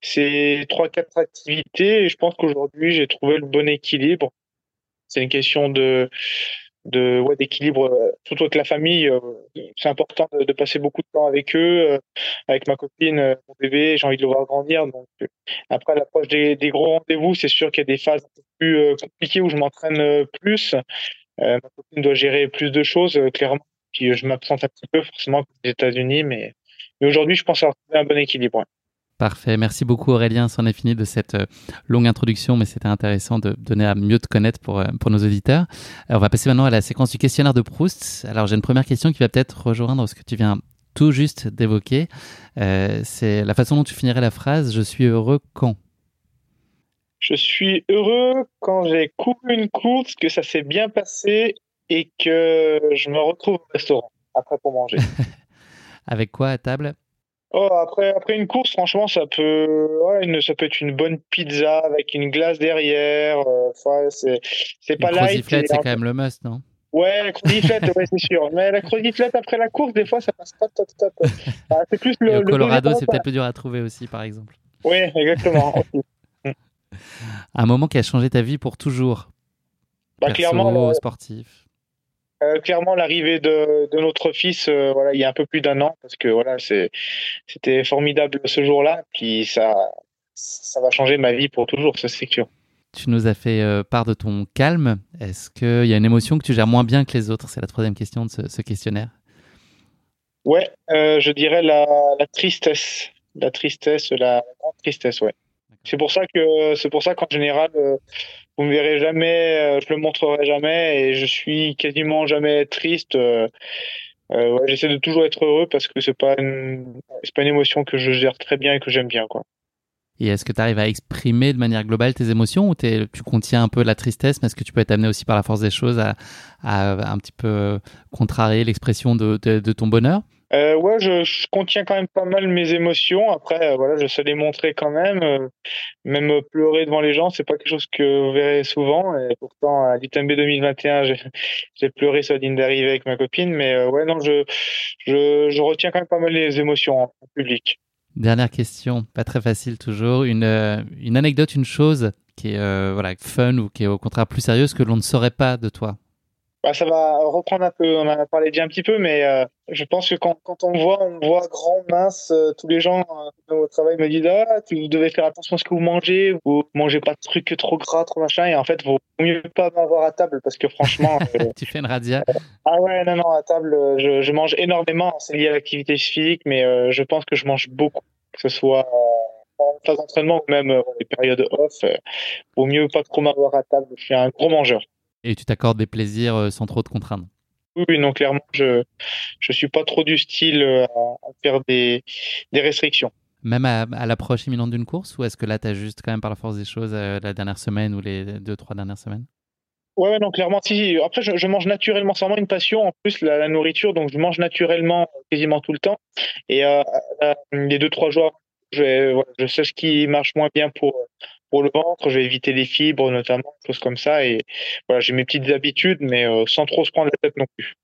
ces trois quatre activités. Et je pense qu'aujourd'hui, j'ai trouvé le bon équilibre. C'est une question de de ouais, d'équilibre euh, surtout avec la famille euh, c'est important de, passer beaucoup de temps avec eux euh, avec ma copine mon bébé j'ai envie de le voir grandir donc après l'approche des, gros rendez-vous c'est sûr qu'il y a des phases plus compliquées où je m'entraîne plus. Ma copine doit gérer plus de choses clairement. Puis je m'absente un petit peu forcément aux États-Unis mais aujourd'hui je pense avoir trouvé un bon équilibre Parfait. Merci beaucoup Aurélien. C'en est fini de cette euh, longue introduction, mais c'était intéressant de donner à mieux te connaître pour, euh, pour nos auditeurs. on va passer maintenant à la séquence du questionnaire de Proust. Alors j'ai une première question qui va peut-être rejoindre ce que tu viens tout juste d'évoquer. Euh, c'est la façon dont tu finirais la phrase Je suis heureux quand Je suis heureux quand j'ai couru une course, que ça s'est bien passé et que je me retrouve au restaurant après pour manger. Avec quoi à table? Oh, après, après une course, franchement, ça peut, ouais, une, ça peut être une bonne pizza avec une glace derrière. Euh, ouais, c'est, c'est pas light. c'est quand même le must, non Ouais, la croziflette, ouais, c'est sûr. Mais la croziflette après la course, des fois, ça passe pas top top. Ah, c'est plus le, le Colorado, c'est peut-être plus dur à trouver aussi, par exemple. Oui, exactement. Un moment qui a changé ta vie pour toujours. Bah, Perso, clairement, sportif. Euh, clairement, l'arrivée de, de, notre fils, euh, voilà, il y a un peu plus d'un an, parce que voilà, c'était formidable ce jour-là, puis ça, ça va changer ma vie pour toujours, ça c'est sûr. Tu nous as fait euh, part de ton calme. Est-ce qu'il y a une émotion que tu gères moins bien que les autres? C'est la troisième question de ce, ce questionnaire. Ouais, je dirais la, la, tristesse, la tristesse, la grande tristesse, ouais. C'est pour ça que c'est pour ça qu'en général, vous me verrez jamais, euh, je le montrerai jamais et je suis quasiment jamais triste. Euh, euh, J'essaie de toujours être heureux parce que c'est pas pas une émotion que je gère très bien et que j'aime bien, quoi. Et est-ce que tu arrives à exprimer de manière globale tes émotions ou tu contiens un peu la tristesse, mais est-ce que tu peux être amené aussi par la force des choses à, un petit peu contrarier l'expression de ton bonheur? Euh, ouais, je, contiens quand même pas mal mes émotions. Après, euh, voilà, je sais les montrer quand même. Euh, même pleurer devant les gens, c'est pas quelque chose que vous verrez souvent. Et pourtant, à l'ITMB 2021, j'ai pleuré sur la ligne d'arrivée avec ma copine. Mais euh, ouais, non, je, je, je, retiens quand même pas mal les émotions en, public. Dernière question, pas très facile toujours. Une, une anecdote, une chose qui est voilà fun ou qui est au contraire plus sérieuse que l'on ne saurait pas de toi bah, ça va reprendre un peu, on en a parlé déjà un petit peu, mais euh, je pense que quand, quand on voit, on voit grand, mince, euh, tous les gens euh, au travail me disent ah, tu devais faire attention à ce que vous mangez, vous mangez pas de trucs trop gras, trop machin, et en fait, vaut mieux pas m'avoir à table parce que franchement. tu fais une radia Ah ouais, non, non, à table, je, je mange énormément, c'est lié à l'activité physique, mais je pense que je mange beaucoup, que ce soit en phase d'entraînement ou même les périodes off, vaut mieux pas trop m'avoir à table, je suis un gros mangeur. Et tu t'accordes des plaisirs euh, sans trop te contraindre. Oui, non, clairement, je je suis pas trop du style euh, à, faire des, des restrictions. Même à, l'approche imminente d'une course ou est-ce que là, tu as juste quand même par la force des choses euh, la dernière semaine ou les deux, trois dernières semaines? Ouais, non, clairement, si. Après, je, mange naturellement, c'est vraiment une passion, en plus, la, nourriture, donc je mange naturellement quasiment tout le temps. Et les deux, trois jours, je, je sais ce qui marche moins bien pour, pour le ventre, je vais éviter les fibres notamment, choses comme ça. Et voilà, j'ai mes petites habitudes, mais euh, sans trop se prendre la tête non plus.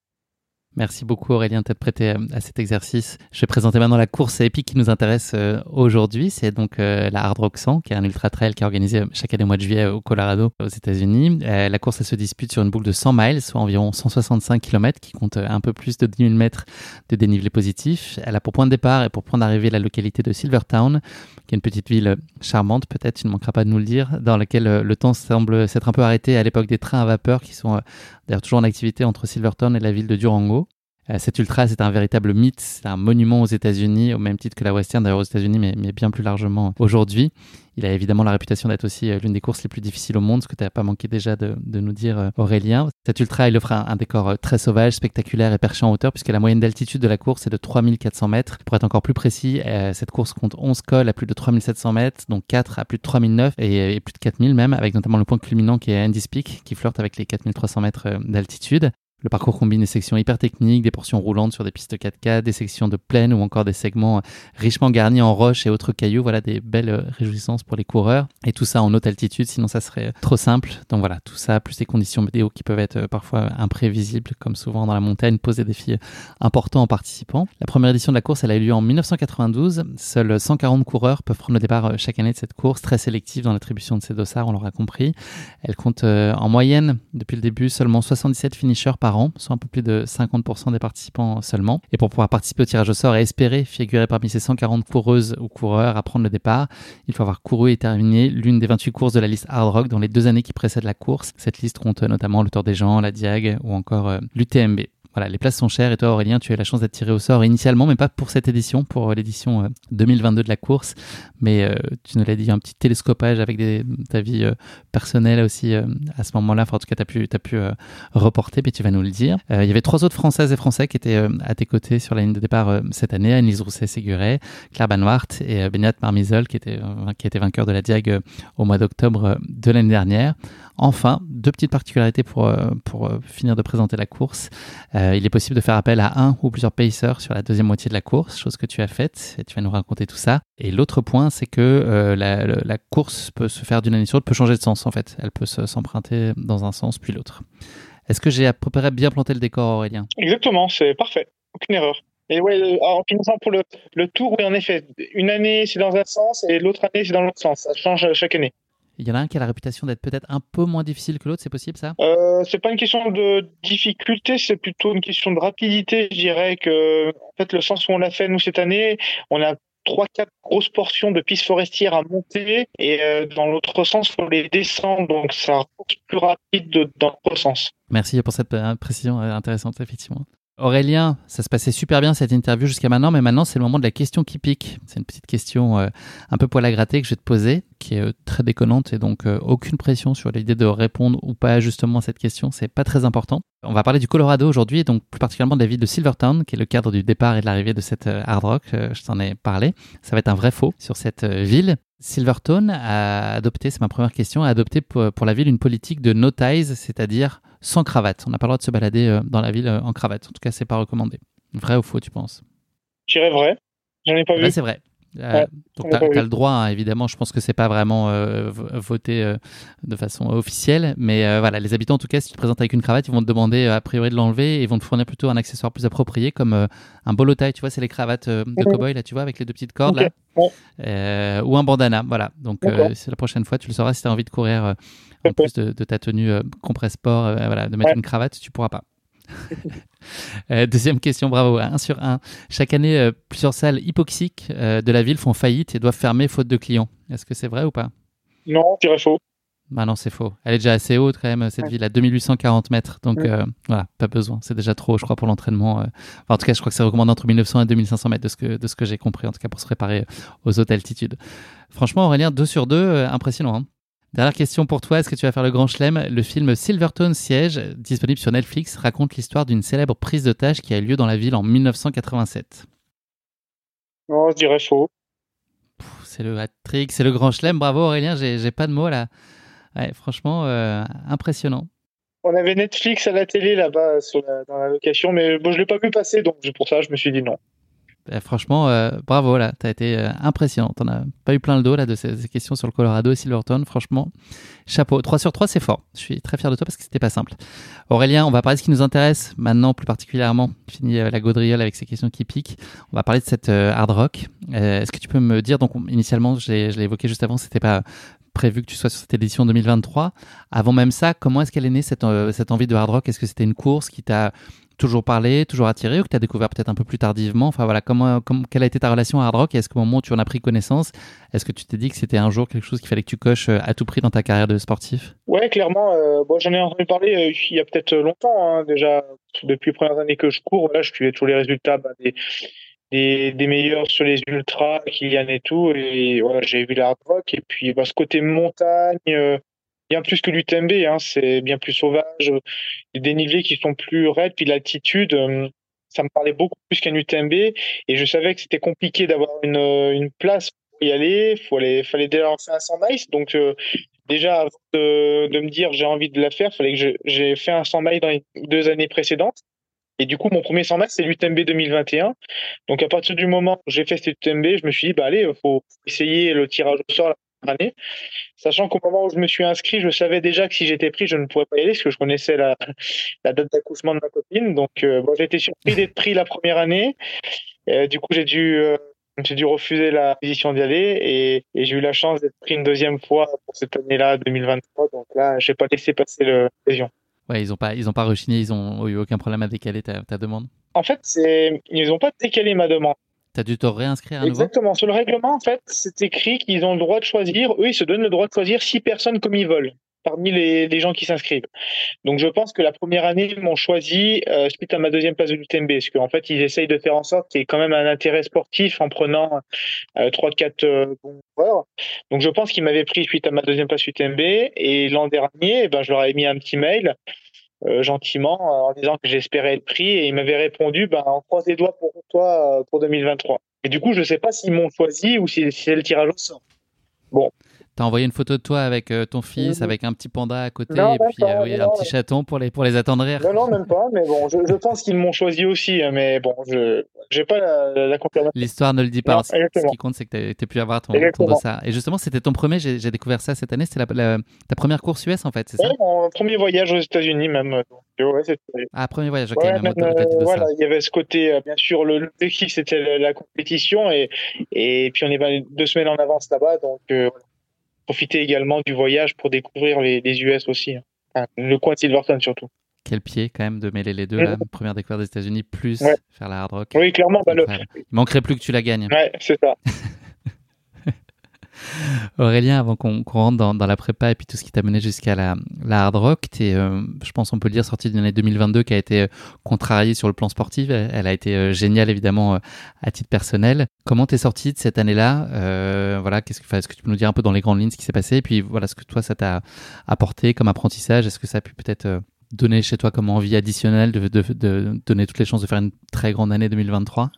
Merci beaucoup Aurélien d'être prêté euh, à cet exercice. Je vais présenter maintenant la course épique qui nous intéresse euh, aujourd'hui. C'est donc euh, la Hard Rock 100, qui est un ultra trail qui est organisé chaque année au mois de juillet au Colorado, aux États-Unis. la course elle se dispute sur une boucle de 100 miles, soit environ 165 km, qui compte un peu plus de 10 000 mètres de dénivelé positif. Elle a pour point de départ et pour point d'arrivée la localité de Silvertown, qui est une petite ville charmante, peut-être, tu ne manqueras pas de nous le dire, dans laquelle le temps semble s'être un peu arrêté à l'époque des trains à vapeur qui sont d'ailleurs toujours en activité entre Silvertown et la ville de Durango. Euh, cet ultra, c'est un véritable mythe, c'est un monument aux États-Unis, au même titre que la Western d'ailleurs aux États-Unis, mais, bien plus largement aujourd'hui. Il a évidemment la réputation d'être aussi euh, l'une des courses les plus difficiles au monde, ce que tu n'as pas manqué déjà de, de, nous dire, euh, Aurélien. Cet ultra, il offre un, décor très sauvage, spectaculaire et perché en hauteur, puisque la moyenne d'altitude de la course est de 3400 mètres. Pour être encore plus précis, cette course compte 11 cols à plus de 3700 mètres, donc 4 à plus de 3009 et, et plus de 4000 même, avec notamment le point culminant qui est Andy's Peak, qui flirte avec les 4300 mètres d'altitude. Le parcours combine des sections hyper techniques, des portions roulantes sur des pistes 4x4, des sections de plaine ou encore des segments richement garnis en roches et autres cailloux. Voilà des belles euh, réjouissances pour les coureurs. Et tout ça en haute altitude, sinon ça serait trop simple. Donc voilà, tout ça, plus les conditions météo qui peuvent être euh, parfois imprévisibles, comme souvent dans la montagne, posent des défis importants aux participants. La première édition de la course, elle a eu lieu en 1992. Seuls 140 coureurs peuvent prendre le départ euh, chaque année de cette course, très sélective dans l'attribution de ces dossards, on l'aura compris. Elle compte en moyenne, depuis le début, seulement 77 finishers par soit un peu plus de 50% des participants seulement. Et pour pouvoir participer au tirage au sort et espérer figurer parmi ces 140 coureuses ou coureurs à prendre le départ, il faut avoir couru et terminé l'une des 28 courses de la liste Hard Rock dans les deux années qui précèdent la course. Cette liste compte notamment le Tour des Gens, la Diag ou encore euh, l'UTMB. Voilà, les places sont chères et toi Aurélien, tu as la chance d'être tiré au sort initialement, mais pas pour cette édition, pour euh, l'édition 2022 euh, de la course. Mais euh, tu nous l'as dit, un petit télescopage avec des, ta vie personnelle aussi à ce moment-là. Enfin, en tout cas, tu as pu, as pu reporter, mais tu vas nous le dire. il y avait trois autres Françaises et Français qui étaient à tes côtés sur la ligne de départ cette année, Annelise Rousset-Séguret, Claire Banwart et Benyat Marmizol qui était, qui était vainqueur de la Diag au mois d'octobre de l'année dernière. Enfin, deux petites particularités pour, pour finir de présenter la course. Euh, il est possible de faire appel à un ou plusieurs pacers sur la deuxième moitié de la course, chose que tu as faite, et tu vas nous raconter tout ça. Et l'autre point, c'est que euh, la, course peut se faire d'une année sur l'autre, peut changer de sens en fait. Elle peut s'emprunter dans un sens puis l'autre. Est-ce que j'ai à bien planté le décor, Aurélien? Exactement, c'est parfait. Aucune erreur. Et ouais, euh, en finissant pour le, le tour, oui, en effet, une année c'est dans un sens et l'autre année c'est dans l'autre sens. Ça change chaque année. Il y en a un qui a la réputation d'être peut-être un peu moins difficile que l'autre, c'est possible ça? Euh, C'est pas une question de difficulté, c'est plutôt une question de rapidité. Je dirais que, en fait, le sens où on l'a fait nous cette année, on a trois quatre grosses portions de pistes forestières à monter et euh, dans l'autre sens on les descend donc ça plus rapide dans l'autre sens. Merci pour cette euh, précision euh, intéressante effectivement. Aurélien, ça se passait super bien cette interview jusqu'à maintenant, mais maintenant c'est le moment de la question qui pique. C'est une petite question euh, un peu poil à gratter que je vais te poser, qui est euh, très déconnante et donc euh, aucune pression sur l'idée de répondre ou pas justement à cette question, c'est pas très important. On va parler du Colorado aujourd'hui et donc plus particulièrement de la ville de Silvertown, qui est le cadre du départ et de l'arrivée de cette hard rock. je t'en ai parlé. Ça va être un vrai faux sur cette ville. Silvertown a adopté, c'est ma première question, a adopté pour, pour la ville une politique de no ties, c'est-à-dire sans cravate. On n'a pas le droit de se balader euh, dans la ville euh, en cravate. En tout cas, c'est pas recommandé. Vrai ou faux, tu penses? Je dirais vrai. J'en ai pas vu. c'est vrai. Euh, donc tu as, le droit, hein, évidemment, je pense que c'est pas vraiment voté de façon officielle, mais voilà, les habitants en tout cas, si tu te présentes avec une cravate, ils vont te demander a priori de l'enlever et vont te fournir plutôt un accessoire plus approprié comme un bolo tie, tu vois, c'est les cravates de cowboy là, tu vois, avec les deux petites cordes là, ou un bandana, voilà. Donc c'est la prochaine fois, tu le sauras. Si tu as envie de courir en plus de, ta tenue euh, compresse-sport, euh, voilà, de mettre une cravate, tu pourras pas. Euh, deuxième question, bravo, 1 sur 1. Chaque année, plusieurs salles hypoxiques de la ville font faillite et doivent fermer faute de clients. Est-ce que c'est vrai ou pas? Non, je dirais faux. Bah non, c'est faux. Elle est déjà assez haute quand même, cette ville, à 2840 mètres. Donc voilà, pas besoin. C'est déjà trop, je crois, pour l'entraînement. en tout cas, je crois que c'est recommandé entre 1900 et 2500 mètres de ce que, de ce que j'ai compris, en tout cas pour se préparer aux hautes altitudes. Franchement, Aurélien, 2 sur 2, impressionnant. Hein Dernière question pour toi, est-ce que tu vas faire le grand chelem? Le film Silverton Siege, disponible sur Netflix, raconte l'histoire d'une célèbre prise d'otage qui a eu lieu dans la ville en 1987. Non, je dirais faux. C'est le hat-trick, c'est le grand chelem. Bravo Aurélien, j'ai pas de mots là. franchement, euh, impressionnant. On avait Netflix à la télé là-bas dans la location, mais bon, je l'ai pas vu passer, donc pour ça, je me suis dit non. Bah, franchement, euh, bravo là, tu as été euh, impressionnant. T'en as pas eu plein le dos là de ces, questions sur le Colorado et Silverton. Franchement, chapeau. 3 sur 3, c'est fort. Je suis très fier de toi parce que c'était pas simple. Aurélien, on va parler de ce qui nous intéresse maintenant plus particulièrement. Fini euh, la gaudriole avec ces questions qui piquent. On va parler de cette hard rock. Est-ce que tu peux me dire, donc initialement, je l'ai évoqué juste avant, c'était pas prévu que tu sois sur cette édition 2023. Avant même ça, comment est-ce qu'elle est née cette, cette envie de hard rock? Est-ce que c'était une course qui t'a toujours parlé, toujours attiré ou que tu as découvert peut-être un peu plus tardivement? Enfin voilà, comment, quelle a été ta relation à Hard Rock et est-ce qu'au moment où tu en as pris connaissance, est-ce que tu t'es dit que c'était un jour quelque chose qu'il fallait que tu coches euh, à tout prix dans ta carrière de sportif? Ouais, clairement. Euh, bon, j'en ai entendu parler euh, il y a peut-être longtemps, hein, déjà depuis les premières années que je cours. Là, je suivais tous les résultats bah, des, meilleurs sur les ultras, Kylian et tout. Et voilà, j'ai vu la Hard Rock et puis bah, ce côté montagne bien plus que l'UTMB, hein, c'est bien plus sauvage, les dénivelés qui sont plus raides, puis l'altitude, euh, ça me parlait beaucoup plus qu'un UTMB, et je savais que c'était compliqué d'avoir une, une place pour y aller, il fallait, déjà lancer un 100 miles, donc euh, déjà avant de, me dire j'ai envie de la faire, fallait que j'ai fait un 100 miles dans les deux années précédentes, et du coup, mon premier 100 miles, c'est l'UTMB 2021. Donc, à partir du moment où j'ai fait cet UTMB, je me suis dit, bah, allez, il faut essayer le tirage au sort année. Sachant qu'au moment où je me suis inscrit, je savais déjà que si j'étais pris, je ne pourrais pas y aller parce que je connaissais la, la date d'accouchement de ma copine. Donc, euh, bon, j'ai été surpris d'être pris la première année. du coup, j'ai dû, euh, j'ai dû refuser la position d'y aller et, et j'ai eu la chance d'être pris une deuxième fois pour cette année-là, 2023. Donc là, j'ai pas laissé passer l'occasion. Ouais, ils ont pas, ils ont pas rechigné, ils ont eu aucun problème à décaler ta, ta demande. En fait, ils ont pas décalé ma demande. Tu as dû te réinscrire à Exactement. Sur le règlement, en fait, c'est écrit qu'ils ont le droit de choisir. Eux, ils se donnent le droit de choisir six personnes comme ils veulent parmi les, gens qui s'inscrivent. Donc, je pense que la première année, ils m'ont choisi euh, suite à ma deuxième place de l'UTMB. Parce qu'en fait, ils essayent de faire en sorte qu'il y ait quand même un intérêt sportif en prenant euh, trois, quatre euh, bons joueurs. Donc, je pense qu'ils m'avaient pris suite à ma deuxième place UTMB. Et l'an dernier, eh ben, je leur avais mis un petit mail euh, gentiment en disant que j'espérais être pris et il m'avait répondu ben on croise les doigts pour toi euh, pour 2023. Et du coup, je sais pas s'ils m'ont choisi ou si c'est le tirage au sort. Bon, T'as envoyé une photo de toi avec euh, ton fils, mhm. avec un petit panda à côté et puis euh, un petit chaton pour les, pour les attendrir. Non, non, même pas. Mais bon, je, je pense qu'ils m'ont choisi aussi. Hein, mais bon, je n'ai pas la, la, confirmation. L'histoire ne le dit pas. ce qui compte, c'est que tu as pu avoir ton, ton dossard. Et justement, c'était ton premier, j'ai découvert ça cette année, c'était ta première course US en fait, c'est ça? Mon premier voyage aux États-Unis même. ouais, ah, premier voyage, ok. même, voilà, il y avait ce côté, euh, bien sûr, le l'objectif c'était la, compétition et, et puis on est deux semaines en avance là-bas. Donc, profiter également du voyage pour découvrir les, US aussi. Hein. le coin de Silverton surtout. Quel pied quand même de mêler les deux, la première découverte des États-Unis plus faire la hard rock. Oui, clairement. Bah, Il manquerait plus que tu la gagnes. Ouais, c'est ça. Aurélien, avant qu'on rentre dans, la prépa et puis tout ce qui t'a mené jusqu'à la, hard rock, euh, je pense on peut le dire, sorti d'une année 2022 qui a été euh, contrariée sur le plan sportif. Elle, a été euh, géniale évidemment à titre personnel. Comment t'es sorti de cette année-là Voilà, qu'est-ce que, est-ce que tu peux nous dire un peu dans les grandes lignes ce qui s'est passé? Et puis voilà, ce que toi ça t'a apporté comme apprentissage? Est-ce que ça a pu peut-être donner chez toi comme envie additionnelle de donner toutes les chances de faire une très grande année 2023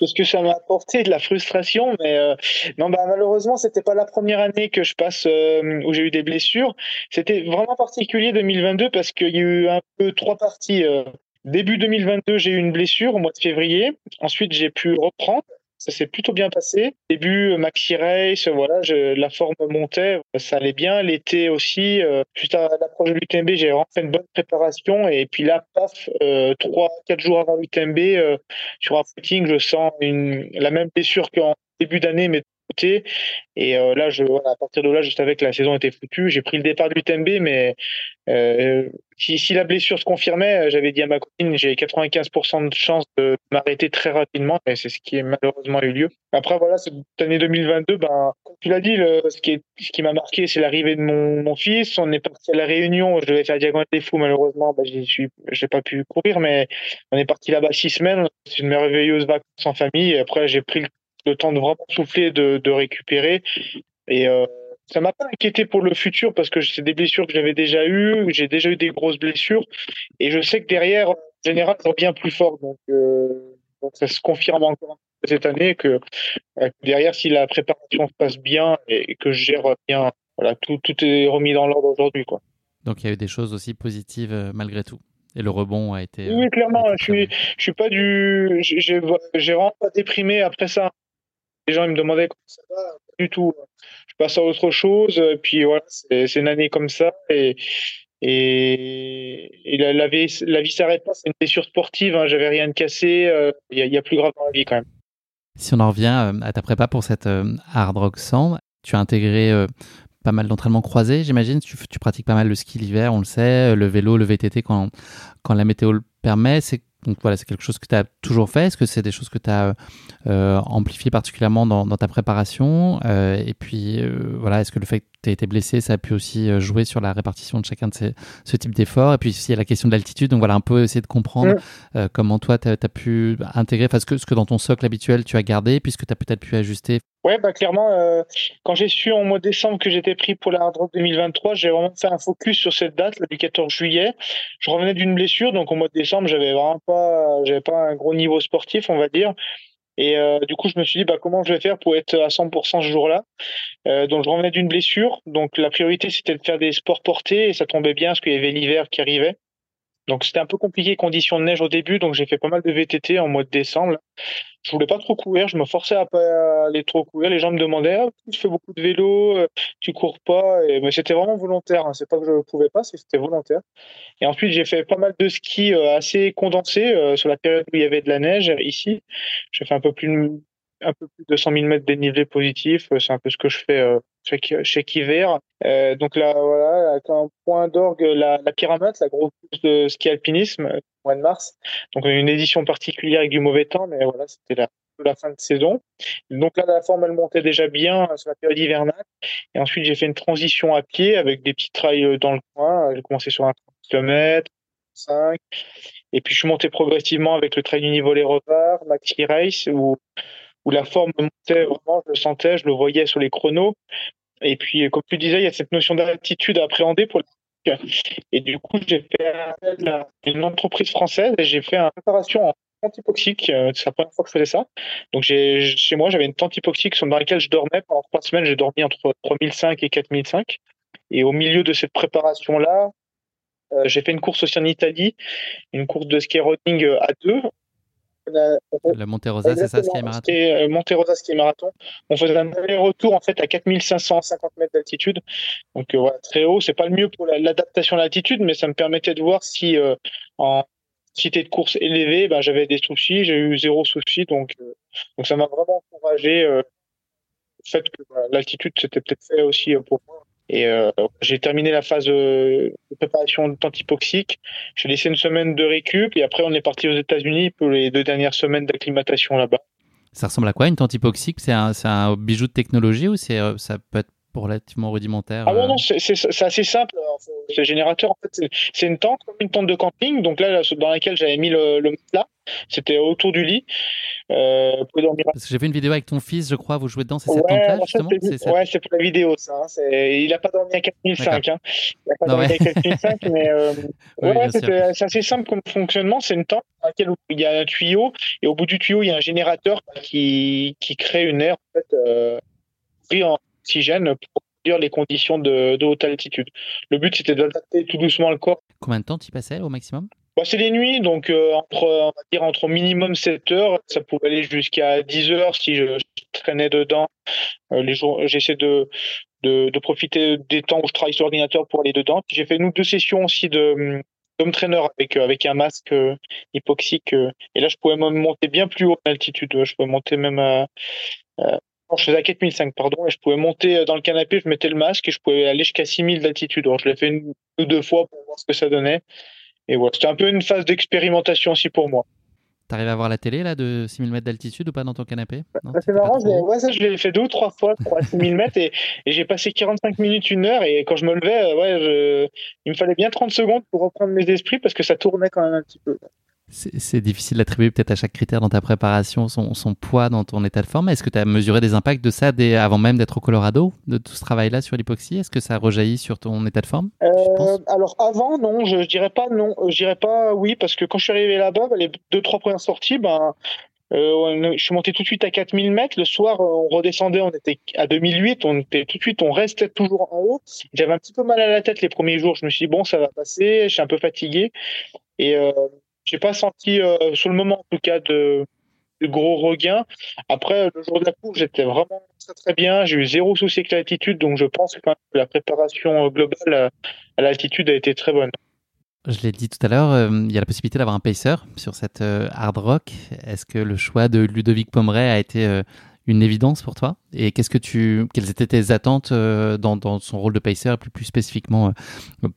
ce que ça m'a apporté de la frustration, mais euh, non, bah, malheureusement, c'était pas la première année que je passe euh, où j'ai eu des blessures. C'était vraiment particulier 2022 parce qu'il y a eu un peu trois parties. Euh. début 2022, j'ai eu une blessure au mois de février. Ensuite, j'ai pu reprendre ça s'est plutôt bien passé. Début euh, maxi race, voilà, je, la forme montait, ça allait bien. L'été aussi, euh, juste à l'approche de l'UTMB, j'ai vraiment fait une bonne préparation et puis là, paf, euh, trois, quatre jours avant l'UTMB, euh, sur un footing, je sens la même blessure qu'en début d'année, mais Et euh, là, je, à partir de là, je savais que la saison était foutue. J'ai pris le départ de l'UTMB, mais euh, si, si, la blessure se confirmait, j'avais dit à ma copine, j'ai 95% de chance de m'arrêter très rapidement, et c'est ce qui est malheureusement eu lieu. Après, voilà, cette année 2022, ben, comme tu l'as dit, ce qui, ce qui m'a marqué, c'est l'arrivée de mon, mon, fils. On est parti à la Réunion, je devais faire diagonale des fous, malheureusement, ben, suis, j'ai pas pu courir, mais on est parti là-bas six semaines. C'est une merveilleuse vacances en famille. Après, j'ai pris le le temps de vraiment souffler, de, de récupérer. Et euh, ça m'a pas inquiété pour le futur parce que c'est des blessures que j'avais déjà eues, j'ai déjà eu des grosses blessures. Et je sais que derrière, en général, ça revient plus fort. Donc, euh, donc ça se confirme encore cette année que euh, derrière, si la préparation se passe bien et que je gère bien, voilà, tout, tout est remis dans l'ordre aujourd'hui. quoi. Donc il y a eu des choses aussi positives euh, malgré tout et le rebond a été. Oui, clairement. je suis, je suis pas du. J'ai vraiment pas déprimé après ça. Les gens me demandaient comment ça va. Du tout. Je passe à autre chose. Et puis voilà, c'est une année comme ça. Et, et, la, la, vie, la s'arrête pas. C'est une blessure sportive. Hein, J'avais rien de cassé. Il y, a plus grave dans la vie quand même. Si on en revient à ta prépa pour cette Hard Rock 100, tu as intégré pas mal d'entraînements croisés, j'imagine. Tu, pratiques pas mal le ski l'hiver, on le sait, le vélo, le VTT quand, quand la météo le permet. C'est donc voilà, c'est quelque chose que tu as toujours fait. Est-ce que c'est des choses que tu as euh, amplifiées particulièrement dans, ta préparation? Euh, Et puis euh, voilà, est-ce que le fait tu été blessé, ça a pu aussi jouer sur la répartition de chacun de ces, ce type d'efforts Et puis il y a la question de l'altitude, donc voilà, un peu essayer de comprendre comment toi tu as, pu intégrer, enfin, ce que, ce que dans ton socle habituel tu as gardé, puisque tu as peut-être pu ajuster Ouais, bah clairement, quand j'ai su en mois de décembre que j'étais pris pour la Hard Rock 2023, j'ai vraiment fait un focus sur cette date, le 14 juillet. Je revenais d'une blessure, donc au mois de décembre, j'avais vraiment pas, j'avais pas un gros niveau sportif, on va dire. Et euh, du coup, je me suis dit, bah, comment je vais faire pour être à 100% ce jour-là? Euh, Donc, je revenais d'une blessure. Donc, la priorité, c'était de faire des sports portés. Et ça tombait bien parce qu'il y avait l'hiver qui arrivait. Donc, c'était un peu compliqué, conditions de neige au début. Donc, j'ai fait pas mal de VTT en mois de décembre je voulais pas trop courir, je me forçais à pas aller trop courir. Les gens me demandaient, ah, tu fais beaucoup de vélo, euh, tu cours pas, et, mais c'était vraiment volontaire. Hein. C'est pas que je pouvais pas, c'était volontaire. Et ensuite, j'ai fait pas mal de ski euh, assez condensé euh, sur la période où il y avait de la neige ici. J'ai fait un peu plus un peu plus de 100 000 mètres dénivelé positif. C'est un peu ce que je fais chaque, chaque hiver. Euh, donc là, voilà, avec un point d'orgue, la, pyramide, la grosse de ski alpinisme, au mois de mars. Donc une édition particulière avec du mauvais temps, mais voilà, c'était la, fin de saison. Donc là, la forme, elle montait déjà bien sur la période hivernale. Et ensuite, j'ai fait une transition à pied avec des petits trails dans le coin. J'ai commencé sur un 30 km, 5. Et puis, je suis monté progressivement avec le trail du niveau Les Revards, Maxi Race, où où la forme montait vraiment, je le sentais, je le voyais sur les chronos. Et puis, comme tu disais, il y a cette notion d'altitude à appréhender pour et du coup, j'ai fait une entreprise française et j'ai fait une préparation en tente hypoxique. Euh, c'est la première fois que je faisais ça. Donc, chez moi, j'avais une tente hypoxique dans laquelle je dormais. Pendant trois semaines, j'ai dormi entre 3005 et 4005. Et au milieu de cette préparation-là, euh, j'ai fait une course aussi en Italie, une course de ski running à deux. Le Monterosa, c'est ça, ski marathon euh, Monterosa ski marathon. On faisait un aller-retour en fait à 4550 mètres d'altitude. Donc euh, voilà, très haut. C'est pas le mieux pour l'adaptation à l'altitude, mais ça me permettait de voir si euh, en cité de course élevée, ben, j'avais des soucis. J'ai eu zéro souci, donc donc ça m'a vraiment encouragé. le fait que l'altitude c'était peut-être fait aussi pour moi. Et euh, j'ai terminé la phase de préparation de. J'ai laissé une semaine de récup et après on est parti aux États-Unis pour les deux dernières semaines d'acclimatation là-bas. Ça ressemble à quoi une tente hypoxique C'est un, bijou de technologie ou euh, ça peut être relativement rudimentaire. Ah non, non, c'est assez simple. Ce générateur, en fait, c'est une tente, comme une tente de camping, donc là, dans laquelle j'avais mis le, le matelas. C'était autour du lit. Euh, Parce que j'ai vu une vidéo avec ton fils, je crois, vous jouez dedans, c'est cette tente-là, justement Ouais, c'est pour la vidéo, ça. Hein, il n'a pas dormi à 4005. Hein. Il n'a pas dormi à 4005, mais euh, ouais, c'est assez simple comme fonctionnement. C'est une tente dans laquelle il y a un tuyau, et au bout du tuyau, il y a un générateur qui, qui crée une aire, en fait, euh, en pour produire les conditions de, haute altitude. Le but, c'était d'adapter tout doucement le corps. Combien de temps tu passais au maximum? Bah, c'est les nuits, donc euh, entre, on va dire entre minimum 7 heures, ça pouvait aller jusqu'à 10 heures si je, traînais dedans. Euh, les jours, j'essaie de, de, de, profiter des temps où je travaille sur l'ordinateur pour aller dedans. J'ai fait ou deux sessions aussi de home trainer avec avec un masque euh, hypoxique et là je pouvais même monter bien plus haut en altitude. Je pouvais monter même à, je faisais à 4005, pardon, et je pouvais monter euh, dans le canapé, je mettais le masque et je pouvais aller jusqu'à 6000 d'altitude. Alors, je l'ai fait une ou deux fois pour voir ce que ça donnait. Et voilà, c'était un peu une phase d'expérimentation aussi pour moi. T'arrives à voir la télé là de 6000 mètres d'altitude ou pas dans ton canapé? C'est marrant, ouais, ça je l'ai fait deux ou trois fois pour 6000 mètres et, j'ai passé 45 minutes, une heure et quand je me levais, euh, ouais, il me fallait bien 30 secondes pour reprendre mes esprits parce que ça tournait quand même un petit peu c'est difficile d'attribuer peut-être à chaque critère dans ta préparation son, poids dans ton état de forme. Est-ce que tu as mesuré des impacts de ça dès, avant même d'être au Colorado, de tout ce travail-là sur l'hypoxie? Est-ce que ça rejaillit sur ton état de forme euh, Alors avant, non, je, dirais pas non, je dirais pas oui, parce que quand je suis arrivé là-bas, les deux trois premières sorties, ben Euh, je suis monté tout de suite à 4000 mètres. Le soir, on redescendait, on était à 2008. On était tout de suite, on restait toujours en haut. J'avais un petit peu mal à la tête les premiers jours. Je me suis dit bon, ça va passer. Je suis un peu fatigué et euh, j'ai pas senti euh, sur le moment en tout cas de, gros regain. Après, le jour de la course, j'étais vraiment très très bien. J'ai eu zéro souci avec l'altitude, donc je pense que la préparation globale à l'altitude a été très bonne. Je l'ai dit tout à l'heure, euh, il y a la possibilité d'avoir un pacer sur cette euh, hard rock. Est-ce que le choix de Ludovic Pomeray a été euh, une évidence pour toi Et qu'est-ce que tu, quelles étaient tes attentes dans, dans, son rôle de pacer, plus, plus spécifiquement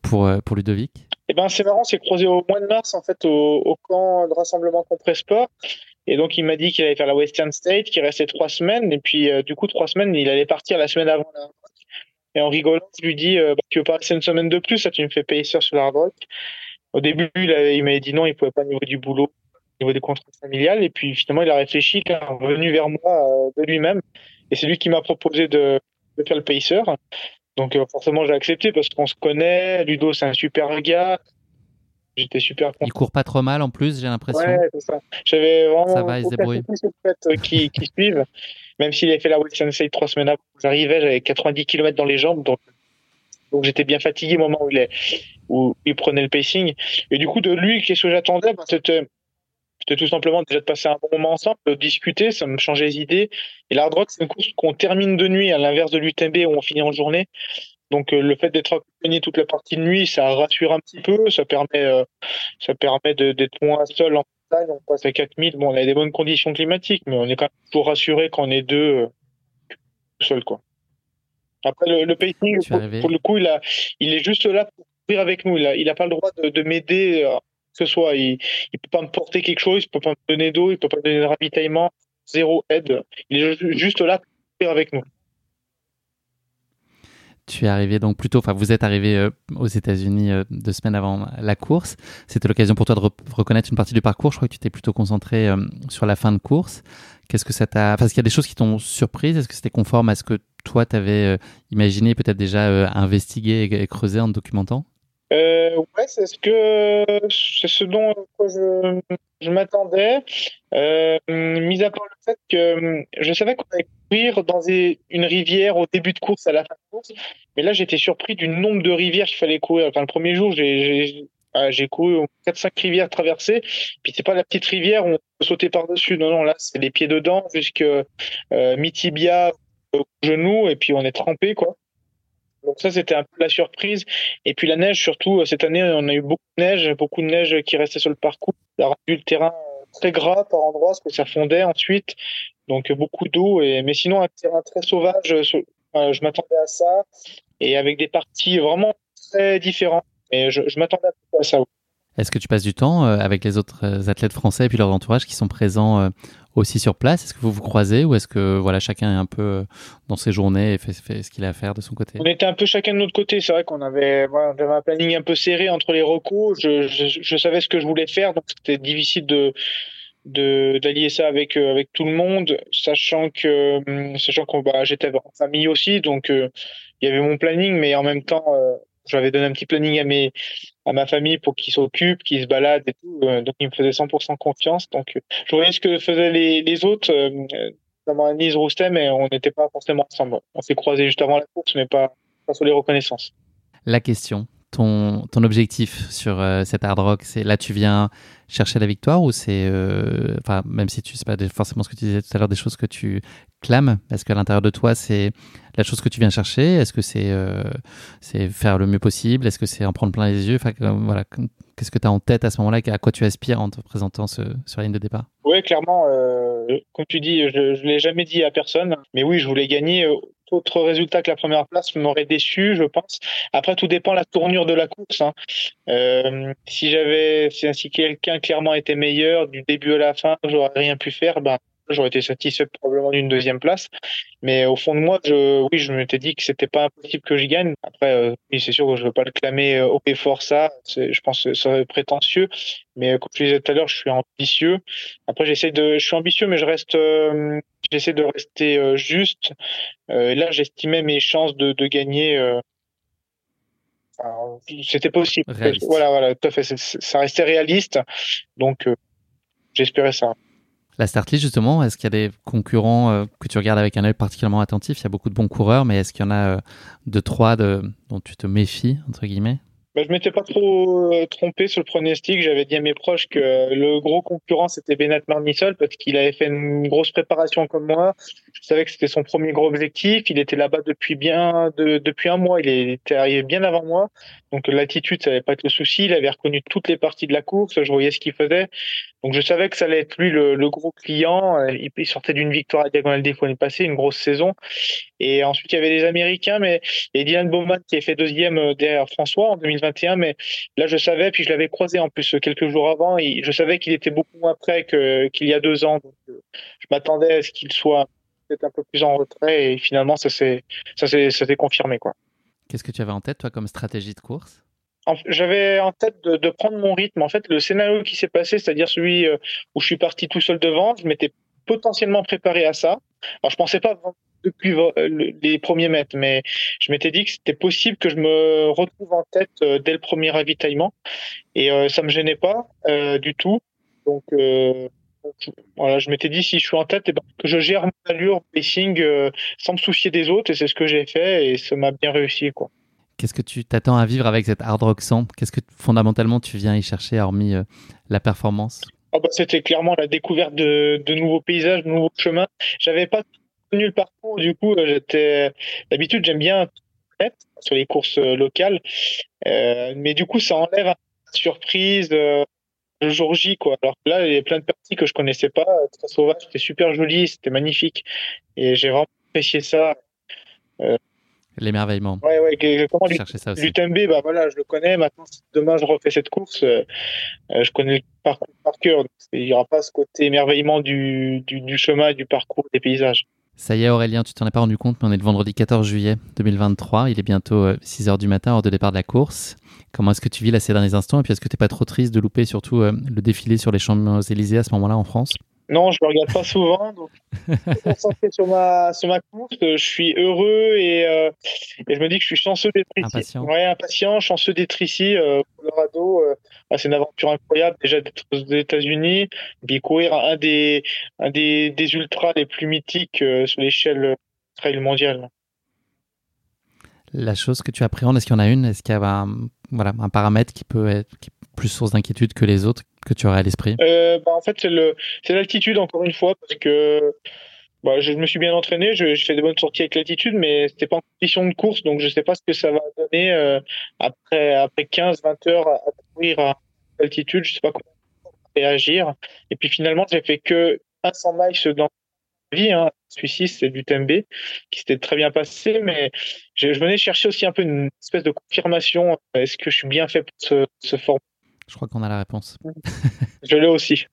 pour, pour Ludovic? Eh ben, c'est marrant, c'est croisé au mois de mars en fait au, camp de rassemblement Compresport. Et donc il m'a dit qu'il allait faire la Western State, qu'il restait trois semaines. Et puis du coup trois semaines, il allait partir la semaine avant la et en rigolant, je lui dis euh, bah, Tu veux pas rester une semaine de plus Ça, tu me fais pacer sur rock. Au début, il, il m'avait dit non, il pouvait pas au niveau du boulot, niveau des contrats familiales. Et puis finalement, il a réfléchi, il est revenu vers moi euh, de lui-même. Et c'est lui qui m'a proposé de, de, faire le pacer. Donc euh, forcément, j'ai accepté parce qu'on se connaît. Ludo, c'est un super gars. J'étais super content. Il court pas trop mal en plus, j'ai l'impression. Ouais, c'est ça. J'avais vraiment. Ça va, il se débrouille. Qui, qui suivent même s'il avait fait la Western State trois semaines avant, j'arrivais, j'avais 90 km dans les jambes, donc, donc j'étais bien fatigué au moment où il, est, où il prenait le pacing. Et du coup, de lui, qu'est-ce que j'attendais? Ben, C'était tout simplement déjà de passer un bon moment ensemble, de discuter, ça me changeait les idées. Et l'hard rock, c'est une course qu'on termine de nuit, à l'inverse de l'UTMB où on finit en journée. Donc euh, le fait d'être accompagné toute la partie de nuit, ça rassure un petit peu, ça permet, euh, ça permet d'être moins seul en on passe à 4000. Bon, on a des bonnes conditions climatiques, mais on est quand même toujours rassuré quand on est deux euh, seul, quoi. Après, le, le pacing, pour, le coup, il, a, il est juste là pour courir avec nous. Il n'a il a pas le droit de, m'aider, euh, que ce soit. Il ne peut pas me porter quelque chose, il ne peut pas me donner d'eau, il ne peut pas me donner de ravitaillement, zéro aide. Il est juste là pour avec nous. Tu es arrivé donc plutôt, enfin vous êtes arrivé euh, aux États-Unis euh, deux semaines avant la course. C'était l'occasion pour toi de reconnaître une partie du parcours. Je crois que tu t'es plutôt concentré euh, sur la fin de course. Qu'est-ce que ça t'a, enfin, est-ce qu'il y a des choses qui t'ont surprise? Est-ce que c'était conforme à ce que toi t'avais imaginé, peut-être déjà investigué et, creusé en te documentant? Euh, ouais, c'est ce que c'est ce dont je, je m'attendais. Euh, mis à part le fait que je savais qu'on allait courir dans une rivière au début de course, à la fin de course, mais là j'étais surpris du nombre de rivières qu'il fallait courir. Enfin, le premier jour, j'ai j'ai couru 4-5 rivières traversées, puis c'est pas la petite rivière où on peut par-dessus. Non, non, là c'est les pieds dedans jusque euh, mi-tibia au genou, et puis on est trempé quoi. Donc ça, c'était un peu la surprise. Et puis la neige, surtout, euh, cette année, on a eu beaucoup de neige, beaucoup de neige qui restait sur le parcours. Ça a rendu le terrain très gras par endroits, parce que ça fondait ensuite. Donc beaucoup d'eau. Et... Mais sinon, un terrain très sauvage, euh, je m'attendais à ça. Et avec des parties vraiment très différentes. Et je, m'attendais à ça. Est-ce que tu passes du temps euh, avec les autres athlètes français et puis leur entourage qui sont présents aussi sur place? Est-ce que vous vous croisez ou est-ce que voilà chacun est un peu euh, dans ses journées et fait, ce qu'il a à faire de son côté? On était un peu chacun de notre côté. C'est vrai qu'on avait, voilà, un planning un peu serré entre les recours. Je, savais ce que je voulais faire, donc c'était difficile de d'allier ça avec euh, avec tout le monde, sachant que hum, sachant qu'on bah, j'étais en famille aussi, donc euh, il y avait mon planning, mais en même temps j'avais donné un petit planning à mes à ma famille pour qu'ils s'occupent, qu'ils se baladent et tout. Euh, donc ils me faisaient 100% confiance. Donc euh, je voyais ce que faisaient les, les autres, euh, notamment Anise Roustem, mais on n'était pas forcément ensemble. On s'est croisés juste avant la course, mais pas, pas sur les reconnaissances. La question, ton, ton objectif sur cette hard rock, c'est là tu viens chercher la victoire ou c'est, enfin même si tu sais pas forcément ce que tu disais tout à l'heure, des choses que tu clames, est-ce qu'à l'intérieur de toi c'est la chose que tu viens chercher? Est-ce que c'est euh, faire le mieux possible? Est-ce que c'est en prendre plein les yeux? Enfin, voilà, Qu'est-ce que tu as en tête à ce moment-là? À quoi tu aspires en te présentant ce, sur la ligne de départ? Oui, clairement, euh, comme tu dis, je ne l'ai jamais dit à personne, mais oui, je voulais gagner. Euh, autre résultat que la première place m'aurait déçu, je pense. Après, tout dépend de la tournure de la course. Hein. Euh, si j'avais, si quelqu'un clairement était meilleur du début à la fin, j'aurais rien pu faire. Ben, j'aurais été satisfait probablement d'une deuxième place. Mais au fond de moi, je, oui, je m'étais dit que c'était pas impossible que j'y gagne. Après, euh, oui, c'est sûr que je veux pas le clamer euh, au fort ça. Je pense que ça serait prétentieux. Mais euh, comme je disais tout à l'heure, je suis ambitieux. Après, j'essaie de, je suis ambitieux, mais je reste, euh, j'essaie de rester juste. Euh, là, j'estimais mes chances de, de gagner. c'était possible. Voilà, voilà, tout à fait. Ça restait réaliste. Donc, j'espérais ça. La start list, justement, est-ce qu'il y a des concurrents euh, que tu regardes avec un œil particulièrement attentif? Il y a beaucoup de bons coureurs, mais est-ce qu'il y en a euh, deux, trois de, dont tu te méfies, entre guillemets? Bah, je m'étais pas trop euh, trompé sur le pronostic. J'avais dit à mes proches que le gros concurrent c'était Bennett Marnisol parce qu'il avait fait une grosse préparation comme moi. Je savais que c'était son premier gros objectif. Il était là-bas depuis bien de, depuis un mois. Il était arrivé bien avant moi. Donc l'attitude, ça n'avait pas été le souci. Il avait reconnu toutes les parties de la course. Je voyais ce qu'il faisait. Donc je savais que ça allait être lui le, gros client. Euh, il, sortait d'une victoire à Diagonal des fois passée, une grosse saison. Et ensuite il y avait les Américains, mais et Dylan Bowman qui a fait deuxième euh, derrière François en 2021. Mais là je savais, puis je l'avais croisé en plus quelques jours avant. Et je savais qu'il était beaucoup moins prêt qu'il y a deux ans. Donc euh, je m'attendais à ce qu'il soit peut-être un peu plus en retrait. Et finalement s'est ça s'est confirmé quoi. Qu'est-ce que tu avais en tête toi comme stratégie de course? J'avais en tête de, de, prendre mon rythme. En fait, le scénario qui s'est passé, c'est-à-dire celui euh, où je suis parti tout seul devant, je m'étais potentiellement préparé à ça. Alors, je pensais pas depuis euh, les premiers mètres, mais je m'étais dit que c'était possible que je me retrouve en tête euh, dès le premier ravitaillement, et ça me gênait pas du tout. Donc, voilà, je m'étais dit si je suis en tête, eh ben, que je gère mon allure, pacing, sans me soucier des autres, et c'est ce que j'ai fait, et ça m'a bien réussi, quoi. Qu'est-ce que tu t'attends à vivre avec cette hard rock 100 Qu'est-ce que fondamentalement tu viens y chercher, hormis euh, la performance? Oh bah, C'était clairement la découverte de, de, nouveaux paysages, de nouveaux chemins. J'avais pas connu le parcours, du coup, euh, j'étais. D'habitude, j'aime bien être sur les courses euh, locales, euh, mais du coup, ça enlève la surprise. Euh, le jour J, quoi. Alors là, il y a plein de parties que je connaissais pas, très sauvage, c'était super joli, c'était magnifique. Et j'ai vraiment apprécié ça. Euh, L'émerveillement. Ouais, ouais, comment L'UTMB, bah voilà, je le connais. Maintenant, si demain je refais cette course, euh, je connais le parcours par cœur. il n'y aura pas ce côté émerveillement du, du, du, chemin, du parcours, des paysages. Ça y est, Aurélien, tu t'en es pas rendu compte, mais on est le vendredi 14 juillet 2023. Il est bientôt 6 euh, du matin, hors de départ de la course. Comment est-ce que tu vis là ces derniers instants? Et puis, est-ce que tu n'es pas trop triste de louper surtout le défilé sur les Champs-Élysées à ce moment-là en France? Non, je ne regarde pas souvent, donc je suis concentré sur ma, sur ma course. Je suis heureux et, euh, et je me dis que je suis chanceux d'être ici. Impatient. Ouais, impatient, chanceux d'être ici, euh, Colorado. Euh, c'est une aventure incroyable déjà d'être aux États-Unis, puis courir un des, un des, des ultras les plus mythiques euh, sur l'échelle trail mondiale. La chose que tu appréhendes, est-ce qu'il y en a une? Est-ce qu'il y a un, voilà, un paramètre qui peut être qui plus source d'inquiétude que les autres que tu aurais à l'esprit? Euh, bah, En fait, c'est, l'altitude, encore une fois, parce que bah, je me suis bien entraîné, je, je fais des bonnes sorties avec l'altitude, mais c'était pas en condition de course, donc je sais pas ce que ça va donner euh, après, après 15-20 heures à, courir à altitude, je sais pas comment réagir. Et puis finalement, j'ai fait que 100 miles dans ma vie, hein. celui-ci c'est du TMB, qui s'était très bien passé, mais je, je, venais chercher aussi un peu une espèce de confirmation, est-ce que je suis bien fait pour ce, ce format? Je crois qu'on a la réponse. Je l'ai aussi.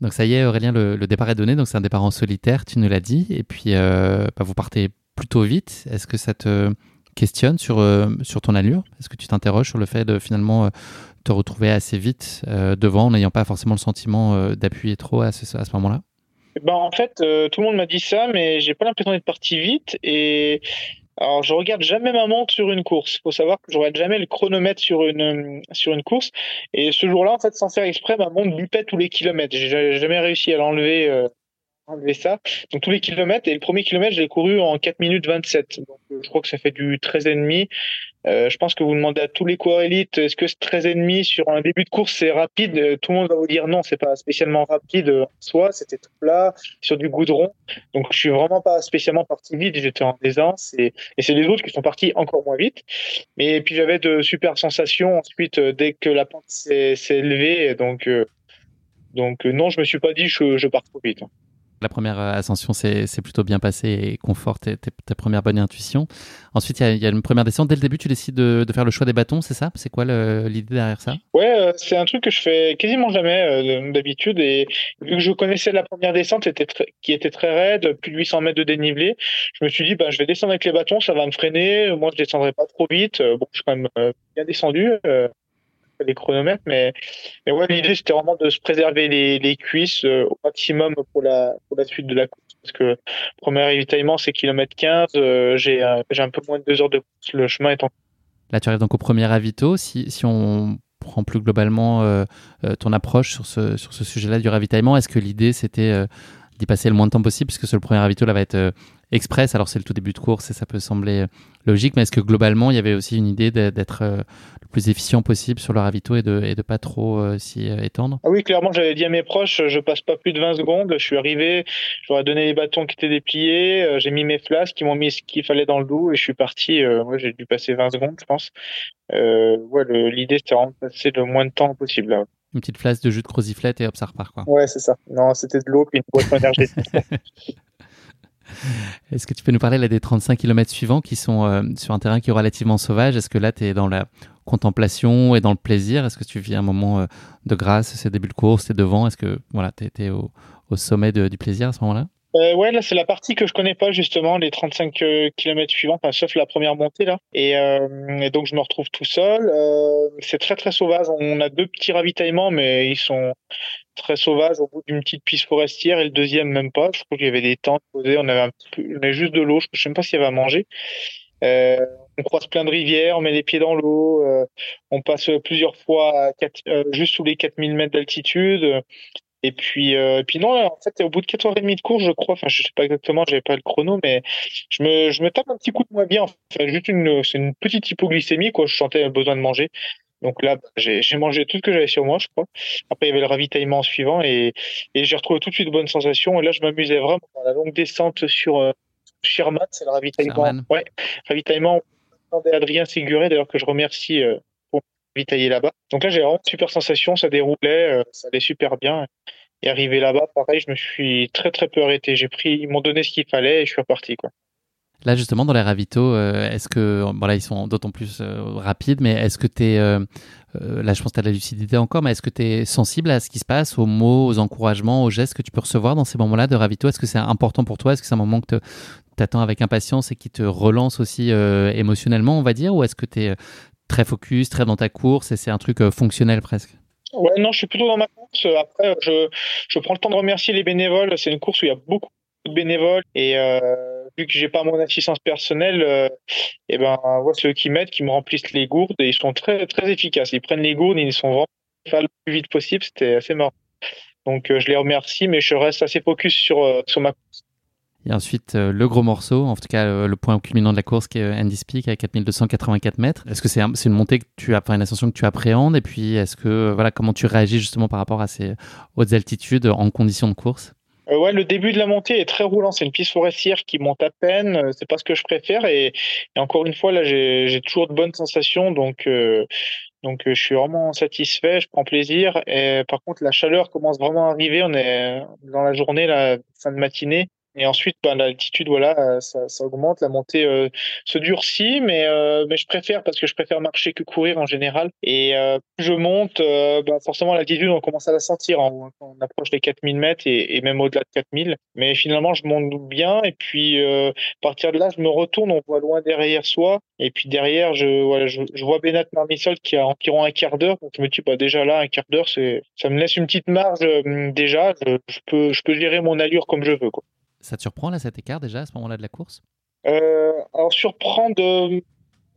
Donc ça y est, Aurélien, le, départ est donné. Donc c'est un départ en solitaire, tu nous l'as dit. Et puis euh, bah, vous partez plutôt vite. Est-ce que ça te questionne sur, euh, sur ton allure? Est-ce que tu t'interroges sur le fait de finalement euh, te retrouver assez vite devant en n'ayant pas forcément le sentiment d'appuyer trop à ce, à ce moment-là? Ben, en fait, tout le monde m'a dit ça, mais j'ai pas l'impression d'être parti vite. Et alors, je regarde jamais ma montre sur une course. Il faut savoir que je regarde jamais le chronomètre sur une sur une course. Et ce jour-là, en fait, sans faire exprès, ma montre bipait tous les kilomètres. J'ai jamais réussi à l'enlever euh, enlever ça. Donc tous les kilomètres, et le premier kilomètre, j'ai couru en 4 minutes 27. Donc euh, je crois que ça fait du 13,5. Euh, je pense que vous demandez à tous les coureurs élites, est-ce que ce 13,5 sur un début de course, c'est rapide euh, Tout le monde va vous dire non, c'est pas spécialement rapide en soi, c'était tout plat, sur du goudron. Donc je suis vraiment pas spécialement parti vite, j'étais en aisance, et, et c'est les autres qui sont partis encore moins vite. Mais puis j'avais de super sensations ensuite euh, dès que la pente s'est élevée. Donc, donc non, je me suis pas dit je, je pars trop vite. La première euh, ascension s'est plutôt bien passée et conforte ta première bonne intuition. Ensuite, il y, a une première descente. Dès le début, tu décides de, faire le choix des bâtons, c'est ça? C'est quoi l'idée derrière ça? Ouais, euh, c'est un truc que je fais quasiment jamais euh, d'habitude. Et vu que je connaissais la première descente qui était très raide, plus de 800 mètres de dénivelé, je me suis dit, bah, je vais descendre avec les bâtons, ça va me freiner. Moi, je descendrai pas trop vite. Bon, je suis quand même bien descendu les chronomètres, mais, mais ouais, l'idée c'était vraiment de se préserver les, les cuisses euh, au maximum pour la, pour la suite de la course. Parce que premier ravitaillement c'est kilomètre 15, euh, j'ai un peu moins de deux heures de course, le chemin est en. Là, tu arrives donc au premier ravito. Si, si on comprends plus globalement ton approche sur ce, sur ce sujet-là du ravitaillement. Est-ce que l'idée, c'était d'y passer le moins de temps possible, puisque ce le premier ravito là va être express. Alors c'est le tout début de course et ça peut sembler euh, logique, mais est-ce que globalement il y avait aussi une idée d'être euh, le plus efficient possible sur le ravito et de et de pas trop euh, s'y étendre? Ah Oui, clairement, j'avais dit à mes proches, je passe pas plus de 20 secondes. Je suis arrivé, j'aurais donné les bâtons qui étaient dépliés, j'ai mis mes flasques, qui m'ont mis ce qu'il fallait dans le dos et je suis parti. ouais, j'ai dû passer 20 secondes, je pense. ouais, l'idée c'était vraiment de passer le moins de temps possible. Là. Une petite flasque de jus de croziflette et hop, ça repart quoi. Ouais, c'est ça. Non, c'était de l'eau et une boisson énergétique. Est-ce que tu peux nous parler là, des 35 km suivants qui sont euh, sur un terrain qui est relativement sauvage? Est-ce que là, tu es dans la contemplation et dans le plaisir? Est-ce que tu vis un moment euh, de grâce? C'est début de course, tu es devant Est-ce que voilà, tu étais au, sommet du plaisir à ce moment-là? Euh, ouais, là c'est la partie que je connais pas justement, les 35 euh, km suivants, sauf la première montée là. Et, donc je me retrouve tout seul. C'est très très sauvage. On a deux petits ravitaillements, mais ils sont très sauvages au bout d'une petite piste forestière et le deuxième même pas. Je crois qu'il y avait des tentes posées, on avait juste de l'eau. Je sais même pas s'il y avait à manger. Euh, on croise plein de rivières, on met les pieds dans l'eau, euh, on passe plusieurs fois 4, juste sous les 4000 mètres d'altitude. Et puis, euh, non, en fait, au bout de 4h30 de course, je crois, enfin, je sais pas exactement, j'avais pas le chrono, mais je me, je me tape un petit coup de moins bien. Enfin, juste une, c'est une petite hypoglycémie, quoi. Je sentais besoin de manger. Donc là, j'ai, j'ai mangé tout ce que j'avais sur moi, je crois. Après, il y avait le ravitaillement suivant et, et j'ai retrouvé tout de suite de bonnes sensations. Et là, je m'amusais vraiment dans la longue descente sur euh, Sherman, c'est le ravitaillement. Ouais, ravitaillement. Adrien Séguré, d'ailleurs, que je remercie euh, ravitailler là-bas. Donc là, j'ai vraiment une super sensation, ça déroulait, euh, ça allait super bien. Et arrivé là-bas, pareil, je me suis très très peu arrêté. J'ai pris, ils m'ont donné ce qu'il fallait et je suis reparti quoi. Là, justement, dans les ravitaux, euh, est-ce que, bon ils sont d'autant plus euh, rapides, mais est-ce que tu es, là, je pense que tu as de la lucidité encore, mais est-ce que tu es sensible à ce qui se passe, aux mots, aux encouragements, aux gestes que tu peux recevoir dans ces moments-là de ravito Est-ce que c'est important pour toi? Est-ce que c'est un moment que tu attends avec impatience et qui te relance aussi émotionnellement, on va dire Ou est-ce que tu es très focus, très dans ta course et c'est un truc euh, fonctionnel presque? Ouais, non, je suis plutôt dans ma course. Après, je, je prends le temps de remercier les bénévoles. C'est une course où il y a beaucoup de bénévoles et euh, vu que j'ai pas mon assistance personnelle, euh, et ben voilà ceux qui m'aident, qui me remplissent les gourdes et ils sont très très efficaces. Ils prennent les gourdes et ils sont vraiment le plus vite possible. C'était assez mort. Donc je les remercie, mais je reste assez focus sur sur ma course. Et ensuite, euh, le gros morceau, en tout cas le, point culminant de la course qui est Andy's Peak à 4284 mètres. Est-ce que c'est une montée que tu as, enfin une ascension que tu appréhendes? Et puis, est-ce que, voilà, comment tu réagis justement par rapport à ces hautes altitudes en conditions de course? Euh, ouais, le début de la montée est très roulant. C'est une piste forestière qui monte à peine. Euh, c'est pas ce que je préfère. Et, encore une fois, là, j'ai toujours de bonnes sensations. Donc, donc, je suis vraiment satisfait. Je prends plaisir. Et par contre, la chaleur commence vraiment à arriver. On est dans la journée, la fin de matinée. Et ensuite, ben, l'altitude, voilà, euh, ça, ça, augmente, la montée euh, se durcit, mais euh, mais je préfère parce que je préfère marcher que courir en général. Et plus je monte, ben, forcément l'altitude, on commence à la sentir hein, on approche les 4000 mètres et, et même au-delà de 4000. Mais finalement, je monte bien et puis à partir de là, je me retourne, on voit loin derrière soi. Et puis derrière, je voilà, je, je vois Benat Marmissol qui a environ un quart d'heure. Donc je me dis, bah déjà là, un quart d'heure, ça me laisse une petite marge déjà. Je, je peux je peux gérer mon allure comme je veux. Quoi. Ça te surprend là cet écart déjà à ce moment-là de la course? Euh, Alors surprend de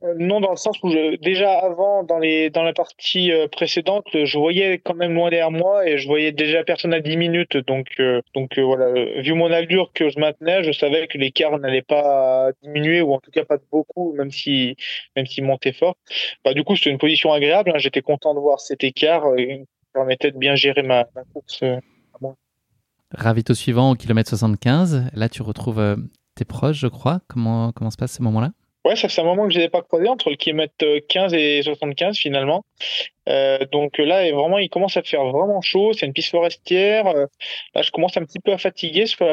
euh, non dans le sens où déjà avant dans les dans la partie euh, précédente je voyais quand même loin derrière moi et je voyais déjà personne à 10 minutes. Donc donc voilà. Vu mon allure que je maintenais je savais que l'écart n'allait pas diminuer ou en tout cas pas beaucoup même si même s'il montait fort. Bah du coup c'était une position agréable hein. j'étais content de voir cet écart qui permettait de bien gérer ma course Ravito suivant au kilomètre 75. Là, tu retrouves euh, tes proches, je crois. Comment, comment se passe ce moment-là? Ouais, ça fait un moment que je n'ai pas croisé entre le kilomètre 15 et 75 finalement. Euh, donc là, vraiment, il commence à faire vraiment chaud. C'est une piste forestière. Euh, là, je commence un petit peu à fatiguer sur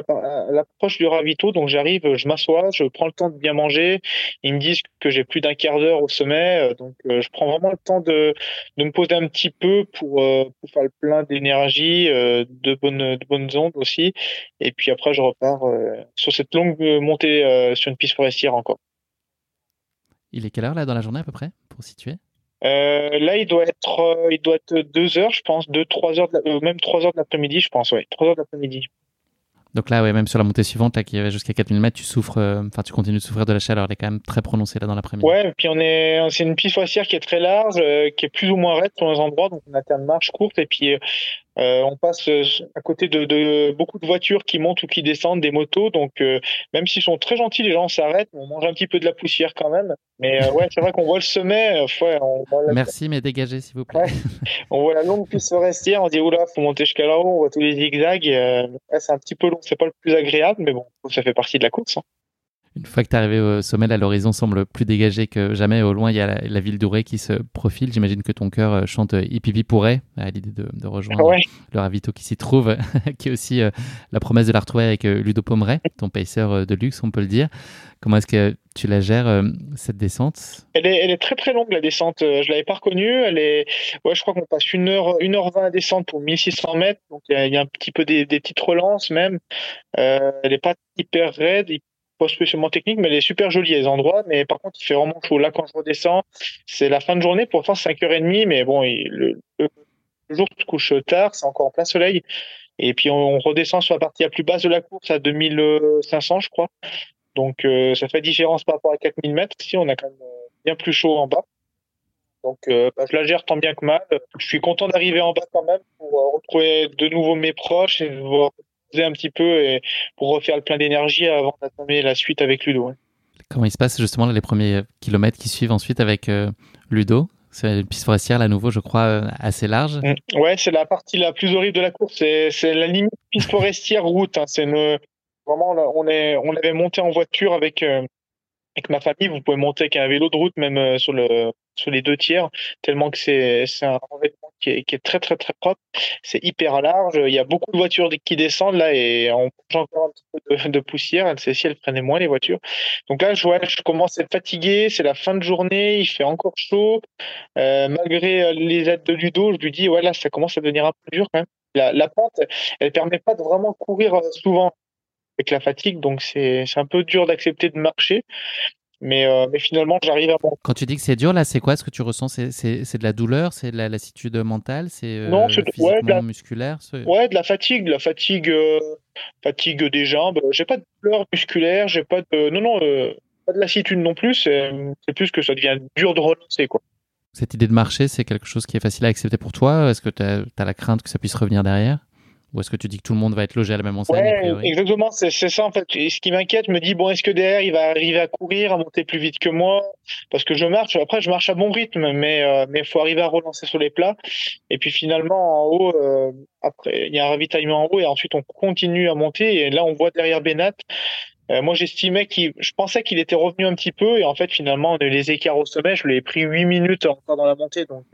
l'approche du ravito. Donc j'arrive, je m'assois, je prends le temps de bien manger. Ils me disent que j'ai plus d'un quart d'heure au sommet. Euh, donc je prends vraiment le temps de, de me poser un petit peu pour, pour faire le plein d'énergie, de bonnes de bonnes ondes aussi. Et puis après, je repars sur cette longue montée sur une piste forestière encore. Il est quelle heure là dans la journée à peu près pour situer? Euh, là, il doit être, euh, il doit être deux heures, je pense, deux, trois heures, de euh, même trois heures de l'après-midi, je pense, ouais, trois heures de l'après-midi. Donc là, ouais, même sur la montée suivante, là, qui va jusqu'à 4000 mètres, tu souffres, euh, enfin, tu continues de souffrir de la chaleur. Elle est quand même très prononcée là dans l'après-midi. Ouais, et puis on est, c'est une piste forestière qui est très large, qui est plus ou moins raide sur les endroits, donc on a une marche courte et puis euh, on passe à côté de, de, beaucoup de voitures qui montent ou qui descendent, des motos. Donc même s'ils sont très gentils, les gens s'arrêtent, on mange un petit peu de la poussière quand même. Mais ouais, c'est vrai qu'on voit le sommet. Ouais, on voit Merci, mais dégagez s'il vous plaît. on voit la longue piste forestière, on dit oula, faut monter jusqu'à là-haut, on voit tous les zigzags. c'est un petit peu long, c'est pas le plus agréable, mais bon, ça fait partie de la course. Hein. Une fois que tu es arrivé au sommet, l'horizon semble plus dégagé que jamais. Au loin, il y a la, ville d'Ouré qui se profile. J'imagine que ton cœur euh, chante Hippie pourrait à l'idée de, rejoindre le ravito qui s'y trouve, qui est aussi euh, la promesse de la retrouver avec euh, Ludo Pomeray, ton pacer de luxe, on peut le dire. Comment est-ce que tu la gères, cette descente? Elle est, elle est, très très longue, la descente. Je l'avais pas reconnue. Elle est, ouais, je crois qu'on passe 1h, 1h20 à descente pour 1600 mètres. Donc il y, a, un petit peu des, des petites relances même. elle n'est pas hyper raide, pas spécialement technique, mais elle est super jolie les endroits. Mais par contre, il fait vraiment chaud. Là, quand je redescends, c'est la fin de journée. Pourtant, 5h30, mais bon, le, jour se couche tard, c'est encore en plein soleil. Et puis, on, redescend sur la partie la plus basse de la course à 2500, je crois. Donc, euh, ça fait différence par rapport à 4000 mètres. Ici, on a quand même euh, bien plus chaud en bas. Donc, euh, bah, je la gère tant bien que mal. Je suis content d'arriver en bas quand même pour retrouver de nouveau mes proches et voir un petit peu et pour refaire le plein d'énergie avant d'attendre la suite avec Ludo. Comment il se passe justement les premiers kilomètres qui suivent ensuite avec euh, Ludo? C'est une piste forestière, là, nouveau, je crois, euh, assez large. Mm. Ouais, c'est la partie la plus horrible de la course. C'est la limite piste forestière route. Hein. C'est vraiment, on, est, on avait monté en voiture avec, euh, avec ma famille. Vous pouvez monter avec un vélo de route, même sur, le, sur les deux tiers, tellement que c'est un qui est, très très très propre. C'est hyper large. Il y a beaucoup de voitures qui descendent là et on change encore un peu de, poussière. Celle-ci, elle freinait moins les voitures. Donc là, je, vois, je commence à être fatigué. C'est la fin de journée. Il fait encore chaud. Euh, malgré euh, les aides de Ludo, je lui dis, ouais, là, ça commence à devenir un peu dur quand même. La, la pente, elle permet pas de vraiment courir euh, souvent avec la fatigue, donc c'est un peu dur d'accepter de marcher. Mais, euh, mais finalement, j'arrive à. Quand tu dis que c'est dur, là, c'est quoi? Ce que tu ressens C'est de la douleur? C'est de la lassitude mentale? C'est euh, non, c'est ouais, de la... musculaire? Ouais, de la fatigue, de la fatigue, euh, fatigue des jambes. J'ai pas de douleur musculaire, j'ai pas de. Non, non, pas de lassitude non plus. C'est plus que ça devient dur de relancer, quoi. Cette idée de marcher, c'est quelque chose qui est facile à accepter pour toi? Est-ce que tu as, as la crainte que ça puisse revenir derrière? Ou est-ce que tu dis que tout le monde va être logé à la même enseigne Ouais, exactement, c'est ça en fait. Et ce qui m'inquiète, je me dis, bon, est-ce que derrière, il va arriver à courir, à monter plus vite que moi? Parce que je marche, après, je marche à bon rythme, mais il euh, mais faut arriver à relancer sur les plats. Et puis finalement, en haut, euh, après, il y a un ravitaillement en haut, et ensuite, on continue à monter. Et là, on voit derrière Benat. Euh, moi, j'estimais qu'il, je pensais qu'il était revenu un petit peu, et en fait, finalement, les écarts au sommet. Je l'ai pris 8 minutes encore dans la montée, donc,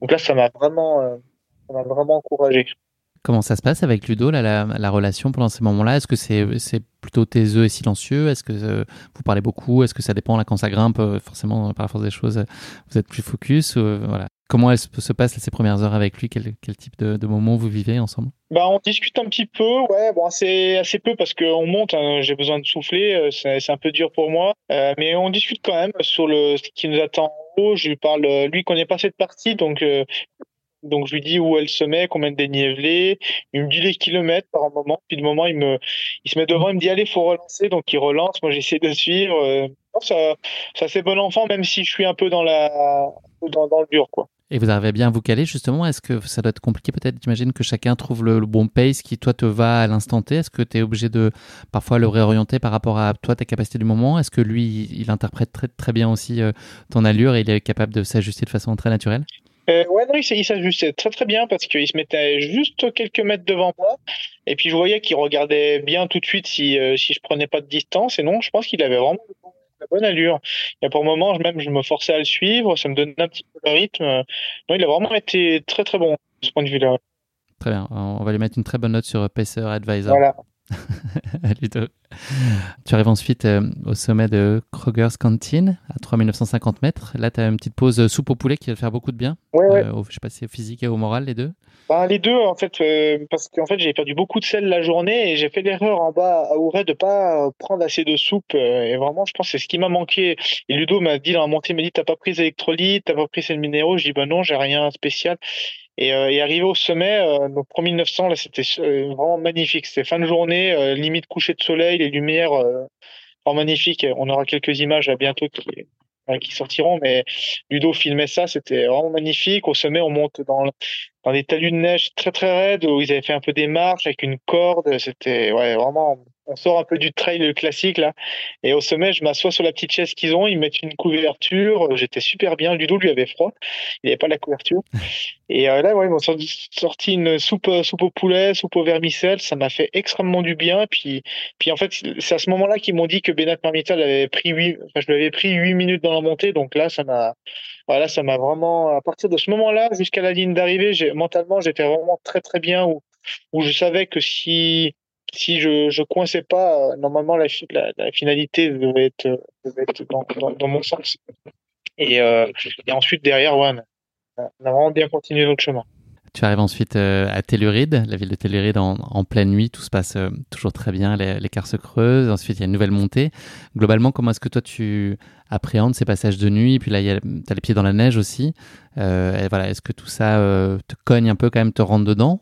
donc là, ça m'a vraiment, ça m'a vraiment encouragé. Comment ça se passe avec Ludo, la, la, relation pendant ces moments-là? Est-ce que c'est plutôt taiseux et silencieux? Est-ce que euh, vous parlez beaucoup? Est-ce que ça dépend là quand ça grimpe euh, Forcément, par la force des choses, vous êtes plus focus euh, Voilà. Comment se passe ces premières heures avec lui? Quel, type de, de moments vous vivez ensemble? Bah, on discute un petit peu, ouais, bon, c'est assez peu parce qu'on monte, hein, j'ai besoin de souffler, c'est un peu dur pour moi, mais on discute quand même sur le ce qui nous attend. Je lui parle, lui connaît pas cette partie, donc donc je lui dis où elle se met, combien de dénivelé. Il me dit les kilomètres par moment. Puis de moment, il me, il se met devant, il me dit allez, faut relancer. Donc il relance. Moi, j'essaie de suivre. Euh, ça, ça c'est bon enfant, même si je suis un peu dans la, dans, le dur, quoi. Et vous arrivez bien à vous caler justement Est-ce que ça doit être compliqué peut-être? J'imagine que chacun trouve le, bon pace qui toi te va à l'instant T. Est-ce que tu es obligé de parfois le réorienter par rapport à toi, ta capacité du moment? Est-ce que lui, il interprète très, très bien aussi euh, ton allure et il est capable de s'ajuster de façon très naturelle? Euh, ouais, non, il s'ajustait très très bien parce qu'il se mettait juste quelques mètres devant moi. Et puis je voyais qu'il regardait bien tout de suite si, euh, si je prenais pas de distance. Et non, je pense qu'il avait vraiment la bonne allure. Et pour le moment, même je me forçais à le suivre, ça me donnait un petit peu de rythme. Non, il a vraiment été très très bon de ce point de vue-là. Très bien, on va lui mettre une très bonne note sur Pacer Advisor. Voilà. Tu arrives ensuite euh, au sommet de Kroger's Canteen à 3950 mètres. Là, tu as une petite pause soupe au poulet qui va te faire beaucoup de bien. Ouais, euh, je sais pas si au physique et au moral, les deux bah, Les deux, en fait, euh, parce qu'en fait, j'ai perdu beaucoup de sel la journée et j'ai fait l'erreur en bas à Ouray de pas prendre assez de soupe. et vraiment, je pense que c'est ce qui m'a manqué. Et Ludo m'a dit dans la montée, il m'a dit, t'as pas pris d'électrolytes, t'as pas pris ces minéraux. Je dis, bah non, j'ai rien spécial. Et, arrivé au sommet, nos premiers 900, là, c'était vraiment magnifique. C'était fin de journée, limite coucher de soleil, les lumières, vraiment magnifiques. On aura quelques images à bientôt qui, qui sortiront, mais Ludo filmait ça, c'était vraiment magnifique. Au sommet, on monte dans, dans des talus de neige très très raides où ils avaient fait un peu des marches avec une corde. C'était ouais, vraiment on sort un peu du trail classique là. Et au sommet, je m'assois sur la petite chaise qu'ils ont. Ils mettent une couverture. J'étais super bien. Ludo lui avait froid. Il n'avait pas la couverture. Et euh, là, ouais, ils m'ont sorti une soupe, euh, soupe au poulet, soupe au vermicelle. Ça m'a fait extrêmement du bien. Puis, puis en fait, c'est à ce moment-là qu'ils m'ont dit que Benat Marmital avait pris huit, enfin, je lui avais pris huit minutes dans la montée. Donc là, ça m'a, voilà, ça m'a vraiment, à partir de ce moment-là, jusqu'à la ligne d'arrivée, mentalement, j'étais vraiment très, très bien où, où je savais que si, si je je coinçais pas, euh, normalement la, la, finalité devait être, devait être dans, dans, mon sens. Et, euh, et ensuite derrière, ouais, on a, vraiment bien continué notre chemin. Tu arrives ensuite euh, à Telluride, la ville de Telluride en, en, pleine nuit, tout se passe euh, toujours très bien, l'écart se creuse, ensuite il y a une nouvelle montée. Globalement, comment est-ce que toi tu appréhendes ces passages de nuit Puis là, tu as les pieds dans la neige aussi. Euh, voilà, est-ce que tout ça te cogne un peu quand même, te rentre dedans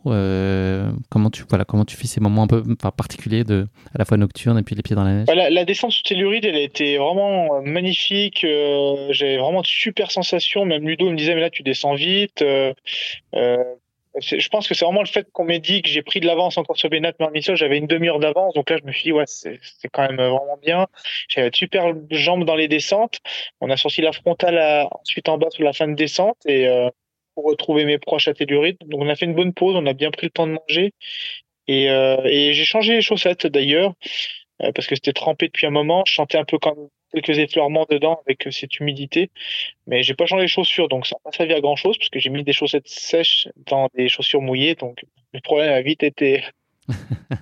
Comment tu voilà, comment tu fais ces moments un peu particuliers de à la fois nocturne et puis les pieds dans la neige? La, descente sous Telluride, elle a été vraiment magnifique. J'avais vraiment de super sensations. Même Ludo me disait mais là tu descends vite. Je pense que c'est vraiment le fait qu'on m'ait dit que j'ai pris de l'avance encore sur Benat Marmissol. J'avais une demi-heure d'avance, donc là je me suis dit ouais c'est quand même vraiment bien. J'avais de super jambes dans les descentes. On a sorti la frontale à, ensuite en bas sur la fin de descente et euh, pour retrouver mes proches à Telluride. Donc on a fait une bonne pause, on a bien pris le temps de manger et, euh, j'ai changé les chaussettes d'ailleurs euh, parce que c'était trempé depuis un moment. Je sentais un peu comme quelques effleurements dedans avec euh, cette humidité. Mais j'ai pas changé les chaussures, donc ça n'a pas servi à grand chose, parce que j'ai mis des chaussettes sèches dans des chaussures mouillées. Donc le problème a vite été,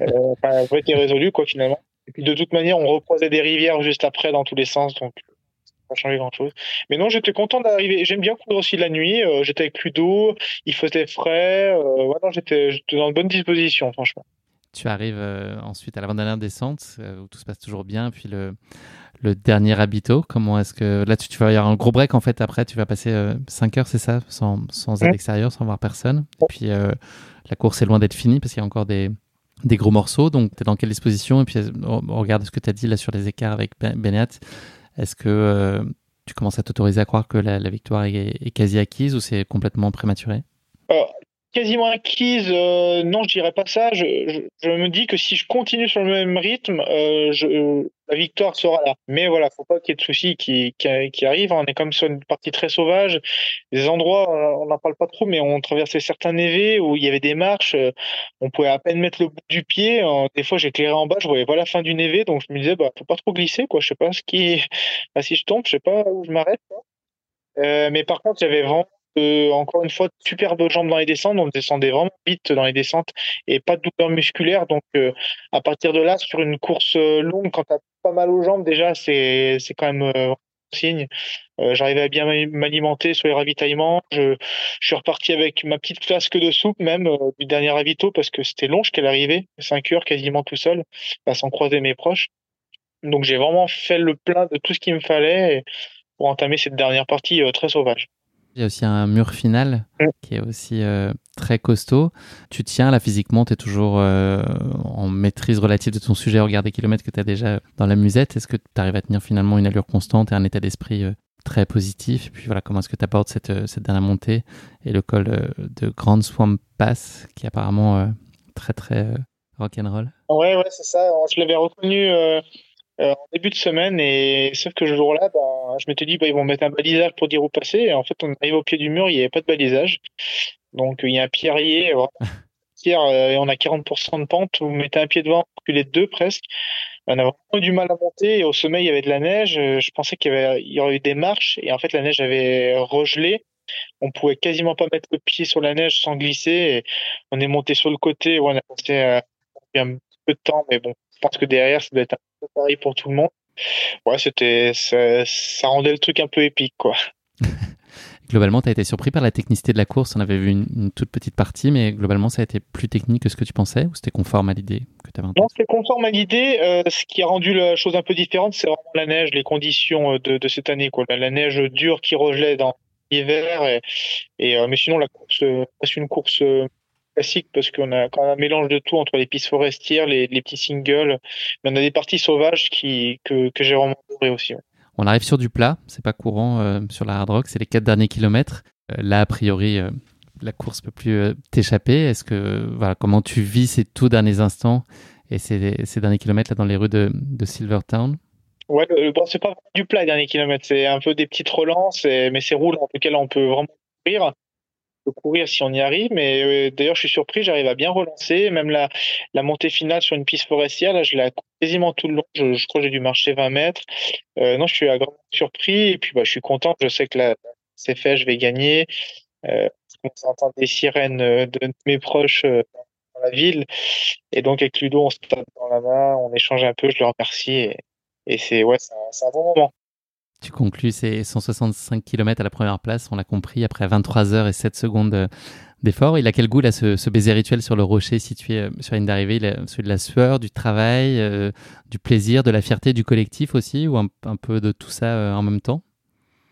euh, enfin, été résolu, quoi, finalement. Et puis de toute manière, on reposait des rivières juste après dans tous les sens, donc ça n'a pas changé grand chose. Mais non, j'étais content d'arriver. J'aime bien courir aussi la nuit. Euh, j'étais avec plus d'eau, il faisait frais. Euh, voilà, j'étais dans de bonnes dispositions, franchement. Tu arrives ensuite à l'avant-dernière descente, où tout se passe toujours bien, puis le, le dernier habito. Comment est-ce que là tu, vas y avoir un gros break en fait après. Tu vas passer 5 euh, heures c'est ça? Sans, sans à l'extérieur sans voir personne. Et puis euh, la course est loin d'être finie parce qu'il y a encore des, des gros morceaux. Donc tu es dans quelle disposition? Et puis on regarde ce que tu as dit là sur les écarts avec ben, Benyat est-ce que euh, tu commences à t'autoriser à croire que la, victoire est, quasi acquise ou c'est complètement prématuré? Quasiment acquise, non, je dirais pas ça. Je, me dis que si je continue sur le même rythme, je, la victoire sera là. Mais voilà, faut pas qu'il y ait de soucis qui, arrivent. On est comme sur une partie très sauvage. Des endroits, on n'en parle pas trop, mais on traversait certains névés où il y avait des marches. Euh, on pouvait à peine mettre le bout du pied. Des fois, j'éclairais en bas, je voyais pas la fin du névé, donc je me disais, bah, faut pas trop glisser, quoi. Je sais pas ce qui, bah, si je tombe, je sais pas où je m'arrête. Euh, mais par contre, il y avait vraiment euh, encore une fois, superbe jambes dans les descentes. On descendait vraiment vite dans les descentes et pas de douleur musculaire. Donc, euh, à partir de là, sur une course euh, longue, quand tu as pas mal aux jambes, déjà, c'est, quand même un signe. j'arrivais à bien m'alimenter sur les ravitaillements. Je, suis reparti avec ma petite flasque de soupe, même du dernier ravito, parce que c'était long jusqu'à l'arrivée, 5 heures quasiment tout seul, sans croiser mes proches. Donc, j'ai vraiment fait le plein de tout ce qu'il me fallait pour entamer cette dernière partie très sauvage. Il y a aussi un mur final mm. qui est aussi euh, très costaud. Tu tiens là physiquement, tu es toujours euh, en maîtrise relative de ton sujet au regard des kilomètres que tu as déjà dans la musette. Est-ce que tu arrives à tenir finalement une allure constante et un état d'esprit euh, très positif? Et puis voilà, comment est-ce que tu abordes cette, cette, dernière montée et le col de Grand Swamp Pass qui est apparemment très très rock'n'roll? Ouais, ouais, c'est ça. Je l'avais reconnu euh, en début de semaine et sauf que ce jour-là, ben, je m'étais dit bah, ils vont mettre un balisage pour dire où passer. Et en fait, on arrive au pied du mur, il n'y avait pas de balisage. Donc il y a un pierrier, euh, euh, on a 40% de pente. Vous mettez un pied devant, les deux presque. On a vraiment du mal à monter et au sommet il y avait de la neige. Je pensais qu'il y, aurait eu des marches et en fait la neige avait regelé. On pouvait quasiment pas mettre le pied sur la neige sans glisser. On est monté sur le côté. on a passé un peu de temps, mais bon, je pense que derrière ça doit être un pareil pour tout le monde. Ouais, c'était, ça, ça, rendait le truc un peu épique, quoi. globalement, tu as été surpris par la technicité de la course. On avait vu une, toute petite partie, mais globalement, ça a été plus technique que ce que tu pensais ou c'était conforme à l'idée que tu avais Non, c'était conforme à l'idée. Euh, ce qui a rendu la chose un peu différente, c'est vraiment la neige, les conditions euh, de, de cette année. Quoi. La, neige dure qui regelait dans, l'hiver. Et, mais sinon, la course c'est une course classique parce qu'on a quand même un mélange de tout entre les pistes forestières, les, petits singles, mais on a des parties sauvages qui, que, que j'ai vraiment adoré aussi. On arrive sur du plat, c'est pas courant sur la hard rock, c'est les quatre derniers kilomètres. là, a priori, la course peut plus t'échapper. Est-ce que voilà, comment tu vis ces tout derniers instants et ces, ces derniers kilomètres là dans les rues de, de Silvertown? Ouais, bon, c'est pas du plat les derniers kilomètres, c'est un peu des petites relances, mais c'est roules dans lesquelles on peut vraiment courir. Courir si on y arrive, mais euh, d'ailleurs je suis surpris, j'arrive à bien relancer. Même la, montée finale sur une piste forestière, là je la quasiment tout le long. Je, crois que j'ai dû marcher 20 mètres. Euh, non, je suis agréablement surpris et puis bah, je suis content. Je sais que là c'est fait, je vais gagner. Euh, on entend des sirènes de mes proches dans la ville. Et donc avec Ludo, on se tape dans la main, on échange un peu, je le remercie. Et, c'est ouais, un, un bon moment. Tu conclus ces 165 km à la première place, on l'a compris, après 23 heures et 7 secondes d'effort. Il a quel goût là, ce, baiser rituel sur le rocher situé euh, sur la ligne d'arrivée Celui de la sueur, du travail, euh, du plaisir, de la fierté, du collectif aussi, ou un, peu de tout ça euh, en même temps?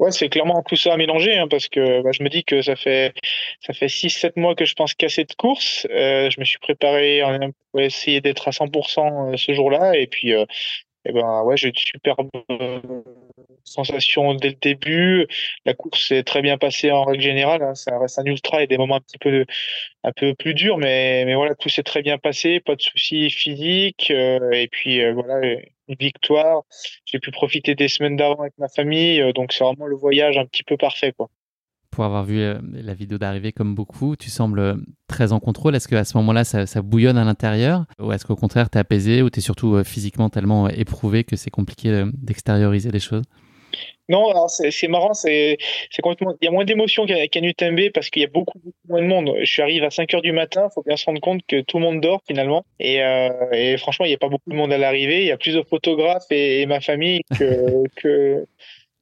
Ouais, c'est clairement tout ça à mélanger, hein, parce que bah, je me dis que ça fait ça fait 6-7 mois que je pense casser de course. je me suis préparé pour essayer d'être à 100% ce jour-là, et puis et eh ben ouais, j'ai une superbe euh, sensation dès le début. La course s'est très bien passée en règle générale. Hein. Ça reste un ultra et des moments un petit peu un peu plus durs, mais mais voilà, tout s'est très bien passé, pas de soucis physiques. Euh, et puis euh, voilà, une victoire. J'ai pu profiter des semaines d'avant avec ma famille, donc c'est vraiment le voyage un petit peu parfait quoi pour avoir vu euh, la vidéo d'arrivée comme beaucoup, tu sembles euh, très en contrôle. Est-ce qu'à ce, moment-là, ça, bouillonne à l'intérieur? Ou est-ce qu'au contraire, tu es apaisé ou tu es surtout euh, physiquement tellement éprouvé que c'est compliqué d'extérioriser les choses? Non, c'est marrant, c'est complètement. Il y a moins d'émotions qu'à qu parce qu'il y a beaucoup, moins de monde. Je suis arrivé à 5 heures du matin, il faut bien se rendre compte que tout le monde dort finalement. Et, franchement, il n'y a pas beaucoup de monde à l'arrivée. Il y a plus de photographes et, ma famille que,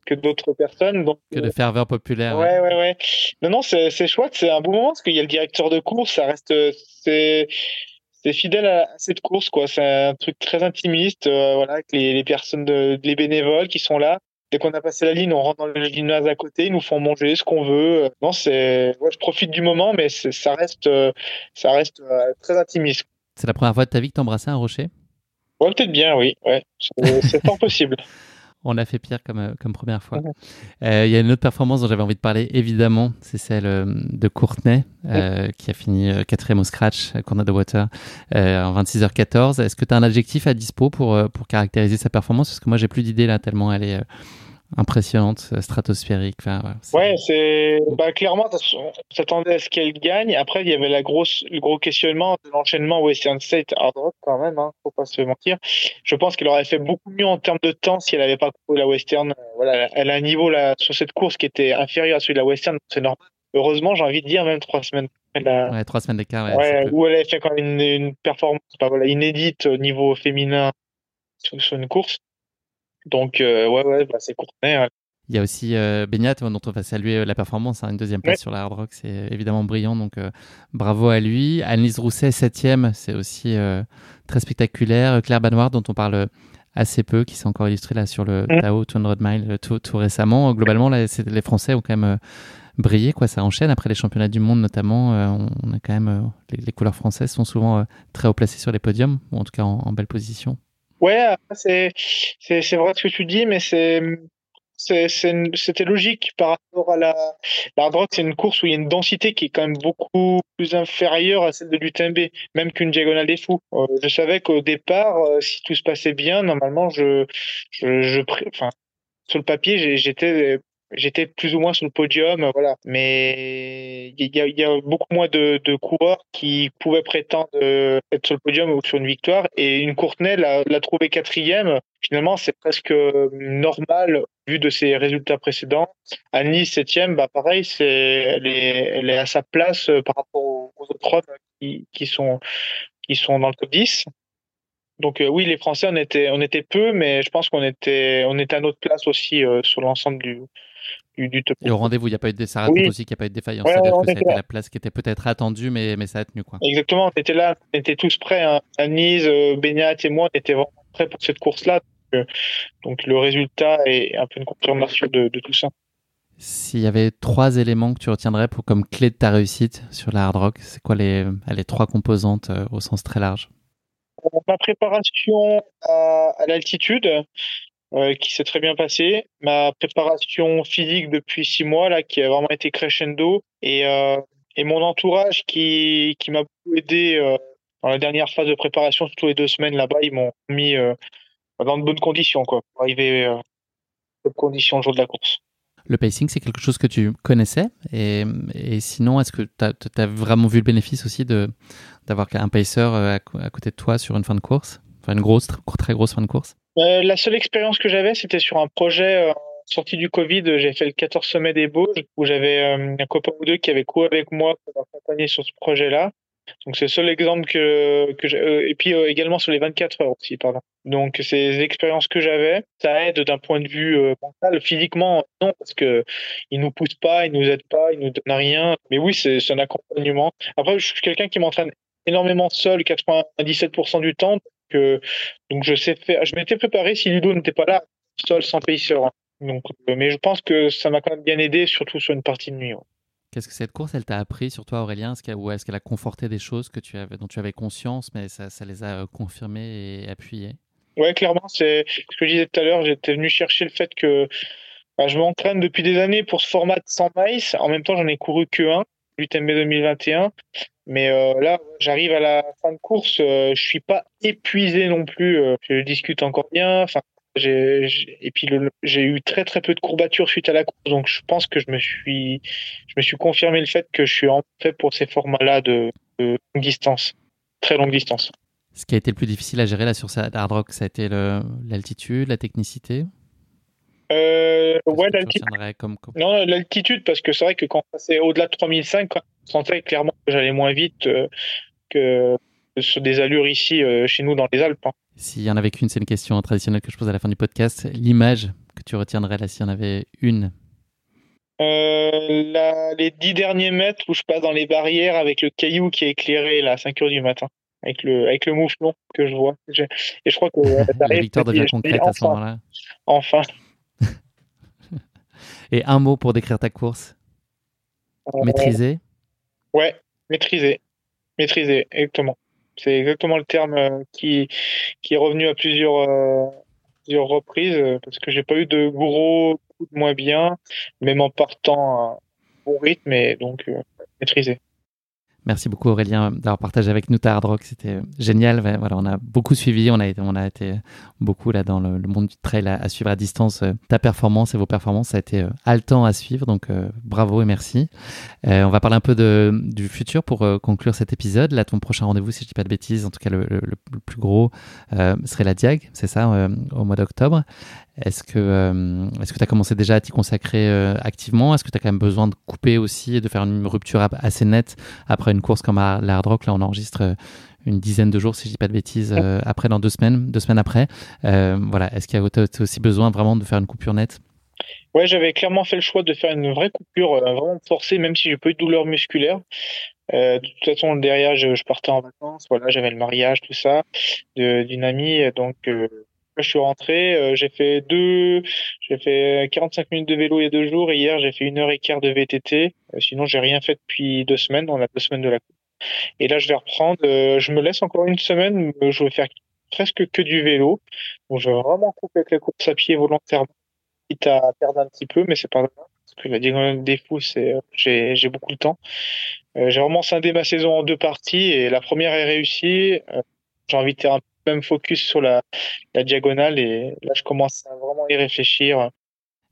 que d'autres personnes. Donc, que de euh, ferveur populaire. Ouais, ouais, ouais. Non, non, c'est chouette, c'est un bon moment parce qu'il y a le directeur de course, ça reste. C'est c'est fidèle à cette course quoi c'est un truc très intimiste euh, voilà avec les, les personnes de, les bénévoles qui sont là dès qu'on a passé la ligne on rentre dans le gymnase à côté ils nous font manger ce qu'on veut non c'est ouais, je profite du moment mais ça reste ça reste euh, très intimiste c'est la première fois de ta vie que tu embrassais un rocher? Ouais peut-être bien oui ouais c'est fort possible on a fait pire comme, euh, comme première fois. Euh, il y a une autre performance dont j'avais envie de parler, évidemment, c'est celle euh, de Courtenay, qui a fini quatrième au scratch, Courtenay de Water, en 26h14. Est-ce que tu as un adjectif à dispo pour, pour caractériser sa performance? Parce que moi, j'ai plus d'idées là, tellement elle est impressionnante, euh, stratosphérique. Enfin, ouais, c'est bah, clairement, on s'attendait à ce qu'elle gagne. Après, il y avait la grosse, le gros questionnement de l'enchaînement Western State Hard Rock quand même, hein, faut pas se mentir. Je pense qu'elle aurait fait beaucoup mieux en termes de temps si elle avait pas couru la Western. Voilà, elle a un niveau là sur cette course qui était inférieur à celui de la Western, c'est normal. Heureusement, j'ai envie de dire même trois semaines. Ouais, trois semaines d'écart. Ouais, où elle a fait quand même une, performance, bah, voilà, inédite au niveau féminin sur une course. Donc, euh, ouais, ouais, bah, c'est Courtenay. Hein. Il y a aussi euh, Beignat, dont on va saluer euh, la performance. Hein, une deuxième place sur la Hard Rock, c'est évidemment brillant. Donc, euh, bravo à lui. Annelise Rousset, septième, c'est aussi très spectaculaire. Claire Banoir, dont on parle assez peu, qui s'est encore illustré là sur le Tao 200 Mile tout, tout, récemment. Globalement, là, les Français ont quand même brillé. Quoi. Ça enchaîne après les championnats du monde, notamment. on a quand même les, couleurs françaises sont souvent très haut placées sur les podiums, ou en tout cas en belle position. Ouais, c'est vrai ce que tu dis, mais c'est c'était logique par rapport à la la. C'est une course où il y a une densité qui est quand même beaucoup plus inférieure à celle de l'UTMB, même qu'une diagonale des fous. Euh, je savais qu'au départ, euh, si tout se passait bien, normalement, je je, je enfin sur le papier, j'étais j'étais plus ou moins sur le podium, voilà. Mais il y a, beaucoup moins de, coureurs qui pouvaient prétendre être sur le podium ou sur une victoire. Et une Courtenay l'a, trouvé quatrième. Finalement, c'est presque normal vu de ses résultats précédents. Annie septième, bah pareil, c'est elle est, à sa place par rapport aux, autres hommes qui, sont qui sont dans le top 10. Donc euh, oui, les Français, on était, on était peu, mais je pense qu'on était, on était à notre place aussi euh, sur l'ensemble du, et au rendez-vous, il n'y a pas eu de ça raconte aussi qu'il n'y a pas eu de défaillance. C'est-à-dire que c'était la place qui était peut-être attendue, mais, mais ça a tenu. Quoi. Exactement, on était là, on était tous prêts. Hein. Anise, euh, Benyat et moi, on était vraiment prêts pour cette course-là. Donc, euh, le résultat est un peu une confirmation de, tout ça. S'il y avait trois éléments que tu retiendrais pour, comme clé de ta réussite sur la hard rock, c'est quoi les, les trois composantes au sens très large? Ma préparation à, à l'altitude, euh, qui s'est très bien passée. Ma préparation physique depuis six mois, là, qui a vraiment été crescendo. Et, euh, et mon entourage qui, qui m'a beaucoup aidé euh, dans la dernière phase de préparation, surtout les deux semaines là-bas, ils m'ont mis euh, dans de bonnes conditions, quoi, pour arriver euh, bonnes conditions le jour de la course. Le pacing, c'est quelque chose que tu connaissais et, et sinon, est-ce que tu as, as, vraiment vu le bénéfice aussi d'avoir un pacer à, à, côté de toi sur une fin de course? Enfin, une grosse, très grosse fin de course? Euh, La seule expérience que j'avais, c'était sur un projet euh, sorti du Covid. J'ai fait le 14 sommet des Bauges où j'avais euh, un copain ou deux qui avait couru avec moi pour m'accompagner sur ce projet-là. Donc c'est le seul exemple que, que j'ai. Et puis également sur les 24 heures aussi, pardon. Donc ces expériences que j'avais, ça aide d'un point de vue mental, physiquement non parce que ils nous poussent pas, ils nous aident pas, ils nous donnent rien. Mais oui, c'est un accompagnement. Après, je suis quelqu'un qui m'entraîne énormément seul, 97% du temps. Donc, je sais faire. Je m'étais préparé si Ludo n'était pas là, seul sans payseur. Hein. Donc, mais je pense que ça m'a quand même bien aidé, surtout sur une partie de nuit. Ouais. Qu'est-ce que cette course, elle t'a appris sur toi, Aurélien? Est Ou est-ce qu'elle a conforté des choses que tu avais, dont tu avais conscience, mais ça, ça les a confirmées et appuyées? Ouais, clairement, c'est ce que je disais tout à l'heure. J'étais venu chercher le fait que bah, je m'entraîne depuis des années pour ce format de 100 miles. En même temps, j'en ai couru que un, l'UTMB 2021. Mais euh, là, j'arrive à la fin de course, euh, je suis pas épuisé non plus. Euh, je discute encore bien. Enfin, j'ai, et puis j'ai eu très très peu de courbatures suite à la course, donc je pense que je me suis, je me suis confirmé le fait que je suis en fait pour ces formats-là de, de, longue distance, très longue distance. Ce qui a été le plus difficile à gérer là sur cette hard rock, ça a été l'altitude, la technicité? Euh, ouais, l'altitude. Comme... Non, l'altitude, parce que c'est vrai que quand c'est au-delà de 3005, je sentais clairement que j'allais moins vite euh, que sur des allures ici euh, chez nous dans les Alpes. Hein. S'il y en avait qu'une, c'est une question traditionnelle que je pose à la fin du podcast. L'image que tu retiendrais là, s'il y en avait une euh, la, Les dix derniers mètres où je passe dans les barrières avec le caillou qui est éclairé là, à 5 heures du matin, avec le, avec le mouflon que je vois. Et je crois que. la victoire devient concrète enfin, à ce moment-là. Enfin. Et un mot pour décrire ta course euh, Maîtriser Ouais, maîtriser. Maîtriser, exactement. C'est exactement le terme euh, qui, qui est revenu à plusieurs, euh, plusieurs reprises euh, parce que j'ai pas eu de gros coups de moins bien, même en partant à bon rythme et donc euh, maîtriser. Merci beaucoup Aurélien d'avoir partagé avec nous ta hard rock, c'était génial. Voilà, on a beaucoup suivi, on a été, beaucoup là dans le, monde du trail à, suivre à distance euh, ta performance et vos performances. Ça a été euh, haletant à suivre, donc euh, bravo et merci. On va parler un peu du futur pour conclure cet épisode. Là, ton prochain rendez-vous, si je dis pas de bêtises, en tout cas le, le plus gros serait la Diag, c'est ça, au mois d'octobre. Est-ce que euh, est-ce que tu as commencé déjà à t'y consacrer euh, activement? Est-ce que tu as quand même besoin de couper aussi et de faire une rupture assez nette après une course comme à l'Hard Rock? Là, on enregistre euh, une dizaine de jours, si je dis pas de bêtises, euh, après, dans deux semaines, deux semaines après. Voilà, est-ce qu'il y a aussi besoin vraiment de faire une coupure nette? Ouais, j'avais clairement fait le choix de faire une vraie coupure, vraiment forcée, même si j'ai pas eu de douleur musculaire. Euh, de toute façon, derrière, je, je, partais en vacances. Voilà, j'avais le mariage, tout ça, d'une amie. Donc, euh, je suis rentré, euh, j'ai fait deux, j'ai fait 45 minutes de vélo il y a deux jours. Hier, j'ai fait une heure et quart de VTT. Euh, sinon, j'ai rien fait depuis deux semaines. On a deux semaines de la coupe. Et là, je vais reprendre. Euh, je me laisse encore une semaine. Je vais faire presque que du vélo. Donc, je vais vraiment couper avec la course à pied volontairement, quitte à perdre un petit peu, mais c'est pas grave. Parce que la diagonale des fous, c'est, j'ai, j'ai beaucoup de temps. j'ai vraiment scindé ma saison en deux parties et la première est réussie. j'ai envie de faire un même focus sur la, la, diagonale et là je commence à vraiment y réfléchir.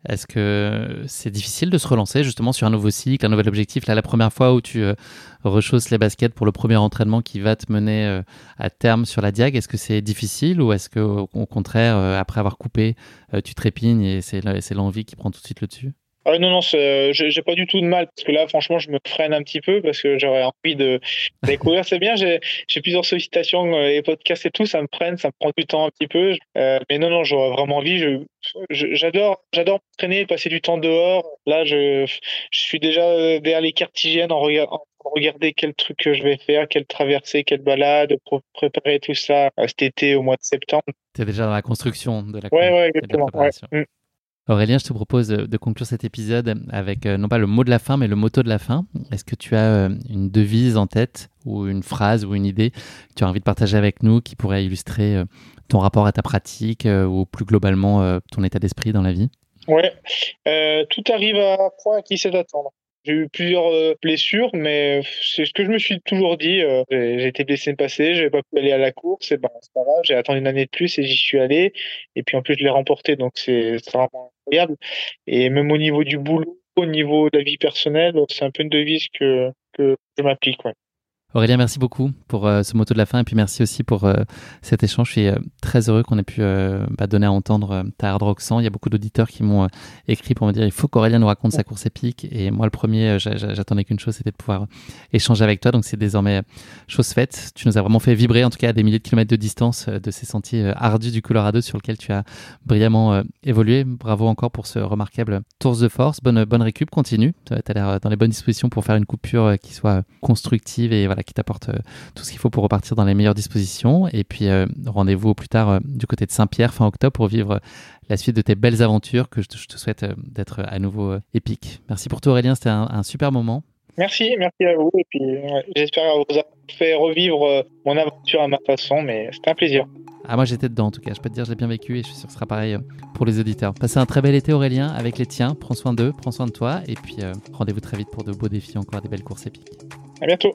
Est-ce que c'est difficile de se relancer justement sur un nouveau cycle, un nouvel objectif? Là, la première fois où tu euh, rechausses les baskets pour le premier entraînement qui va te mener euh, à terme sur la diag, est-ce que c'est difficile ou est-ce que au contraire, euh, après avoir coupé, euh, tu trépignes et c'est l'envie qui prend tout de suite le dessus? Ah non, non, j'ai pas du tout de mal parce que là, franchement, je me freine un petit peu parce que j'aurais envie de découvrir. C'est bien, j'ai plusieurs sollicitations, euh, les podcasts et tout, ça me freine, ça me prend du temps un petit peu. Euh, mais non, non, j'aurais vraiment envie. J'adore, j'adore traîner, passer du temps dehors. Là, je, je suis déjà euh, derrière les cartes hygiènes en regardant regarder quel truc que je vais faire, quelle traversée, quelle balade, pour préparer tout ça cet été au mois de septembre. Tu es déjà dans la construction de la, ouais, ouais, exactement. Ouais. Aurélien, je te propose de conclure cet épisode avec non pas le mot de la fin, mais le motto de la fin. Est-ce que tu as une devise en tête ou une phrase ou une idée que tu as envie de partager avec nous qui pourrait illustrer ton rapport à ta pratique ou plus globalement ton état d'esprit dans la vie? Ouais, tout arrive à point à qui sait attendre. J'ai eu plusieurs euh, blessures, mais c'est ce que je me suis toujours dit. Euh, j'ai été blessé le passé, j'avais pas pu aller à la course, et ben c'est pas grave, j'ai attendu une année de plus et j'y suis allé. Et puis en plus je l'ai remporté, donc c'est vraiment incroyable. Et même au niveau du boulot, au niveau de la vie personnelle, c'est un peu une devise que que je m'applique. Aurélien, merci beaucoup pour euh, ce moto de la fin et puis merci aussi pour euh, cet échange. Je suis euh, très heureux qu'on ait pu bah, donner à entendre ta hard rock Il y a beaucoup d'auditeurs qui m'ont écrit pour me dire il faut qu'Aurélien nous raconte sa course épique. Et moi, le premier, j'attendais qu'une chose, c'était de pouvoir échanger avec toi. Donc c'est désormais chose faite. Tu nous as vraiment fait vibrer, en tout cas à des milliers de kilomètres de distance de ces sentiers ardus du Colorado sur lequel tu as brillamment évolué. Bravo encore pour ce remarquable tour de force. Bonne, bonne récup, continue. Tu as l'air dans les bonnes dispositions pour faire une coupure qui soit constructive et voilà qui t'apporte euh, tout ce qu'il faut pour repartir dans les meilleures dispositions. Et puis euh, rendez-vous plus tard euh, du côté de Saint-Pierre fin octobre pour vivre la suite de tes belles aventures que je te, souhaite d'être à nouveau épique. Merci pour tout Aurélien, c'était un, super moment. Merci, merci à vous. Et puis j'espère vous avoir fait revivre mon aventure à ma façon, mais c'était un plaisir. Ah, moi j'étais dedans en tout cas, je peux te dire, j'ai bien vécu et je suis sûr que ce sera pareil pour les auditeurs. Passez un très bel été Aurélien avec les tiens, prends soin d'eux, prends soin de toi et puis rendez-vous très vite pour de beaux défis, encore des belles courses épiques. À bientôt.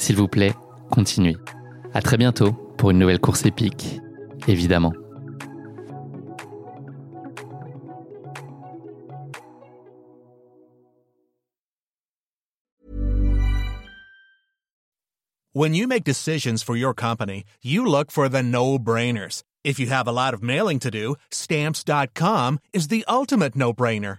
S'il vous plaît, continuez. À très bientôt pour une nouvelle course épique, évidemment. When you make decisions for your company, you look for the no-brainers. If you have a lot of mailing to do, stamps.com is the ultimate no-brainer.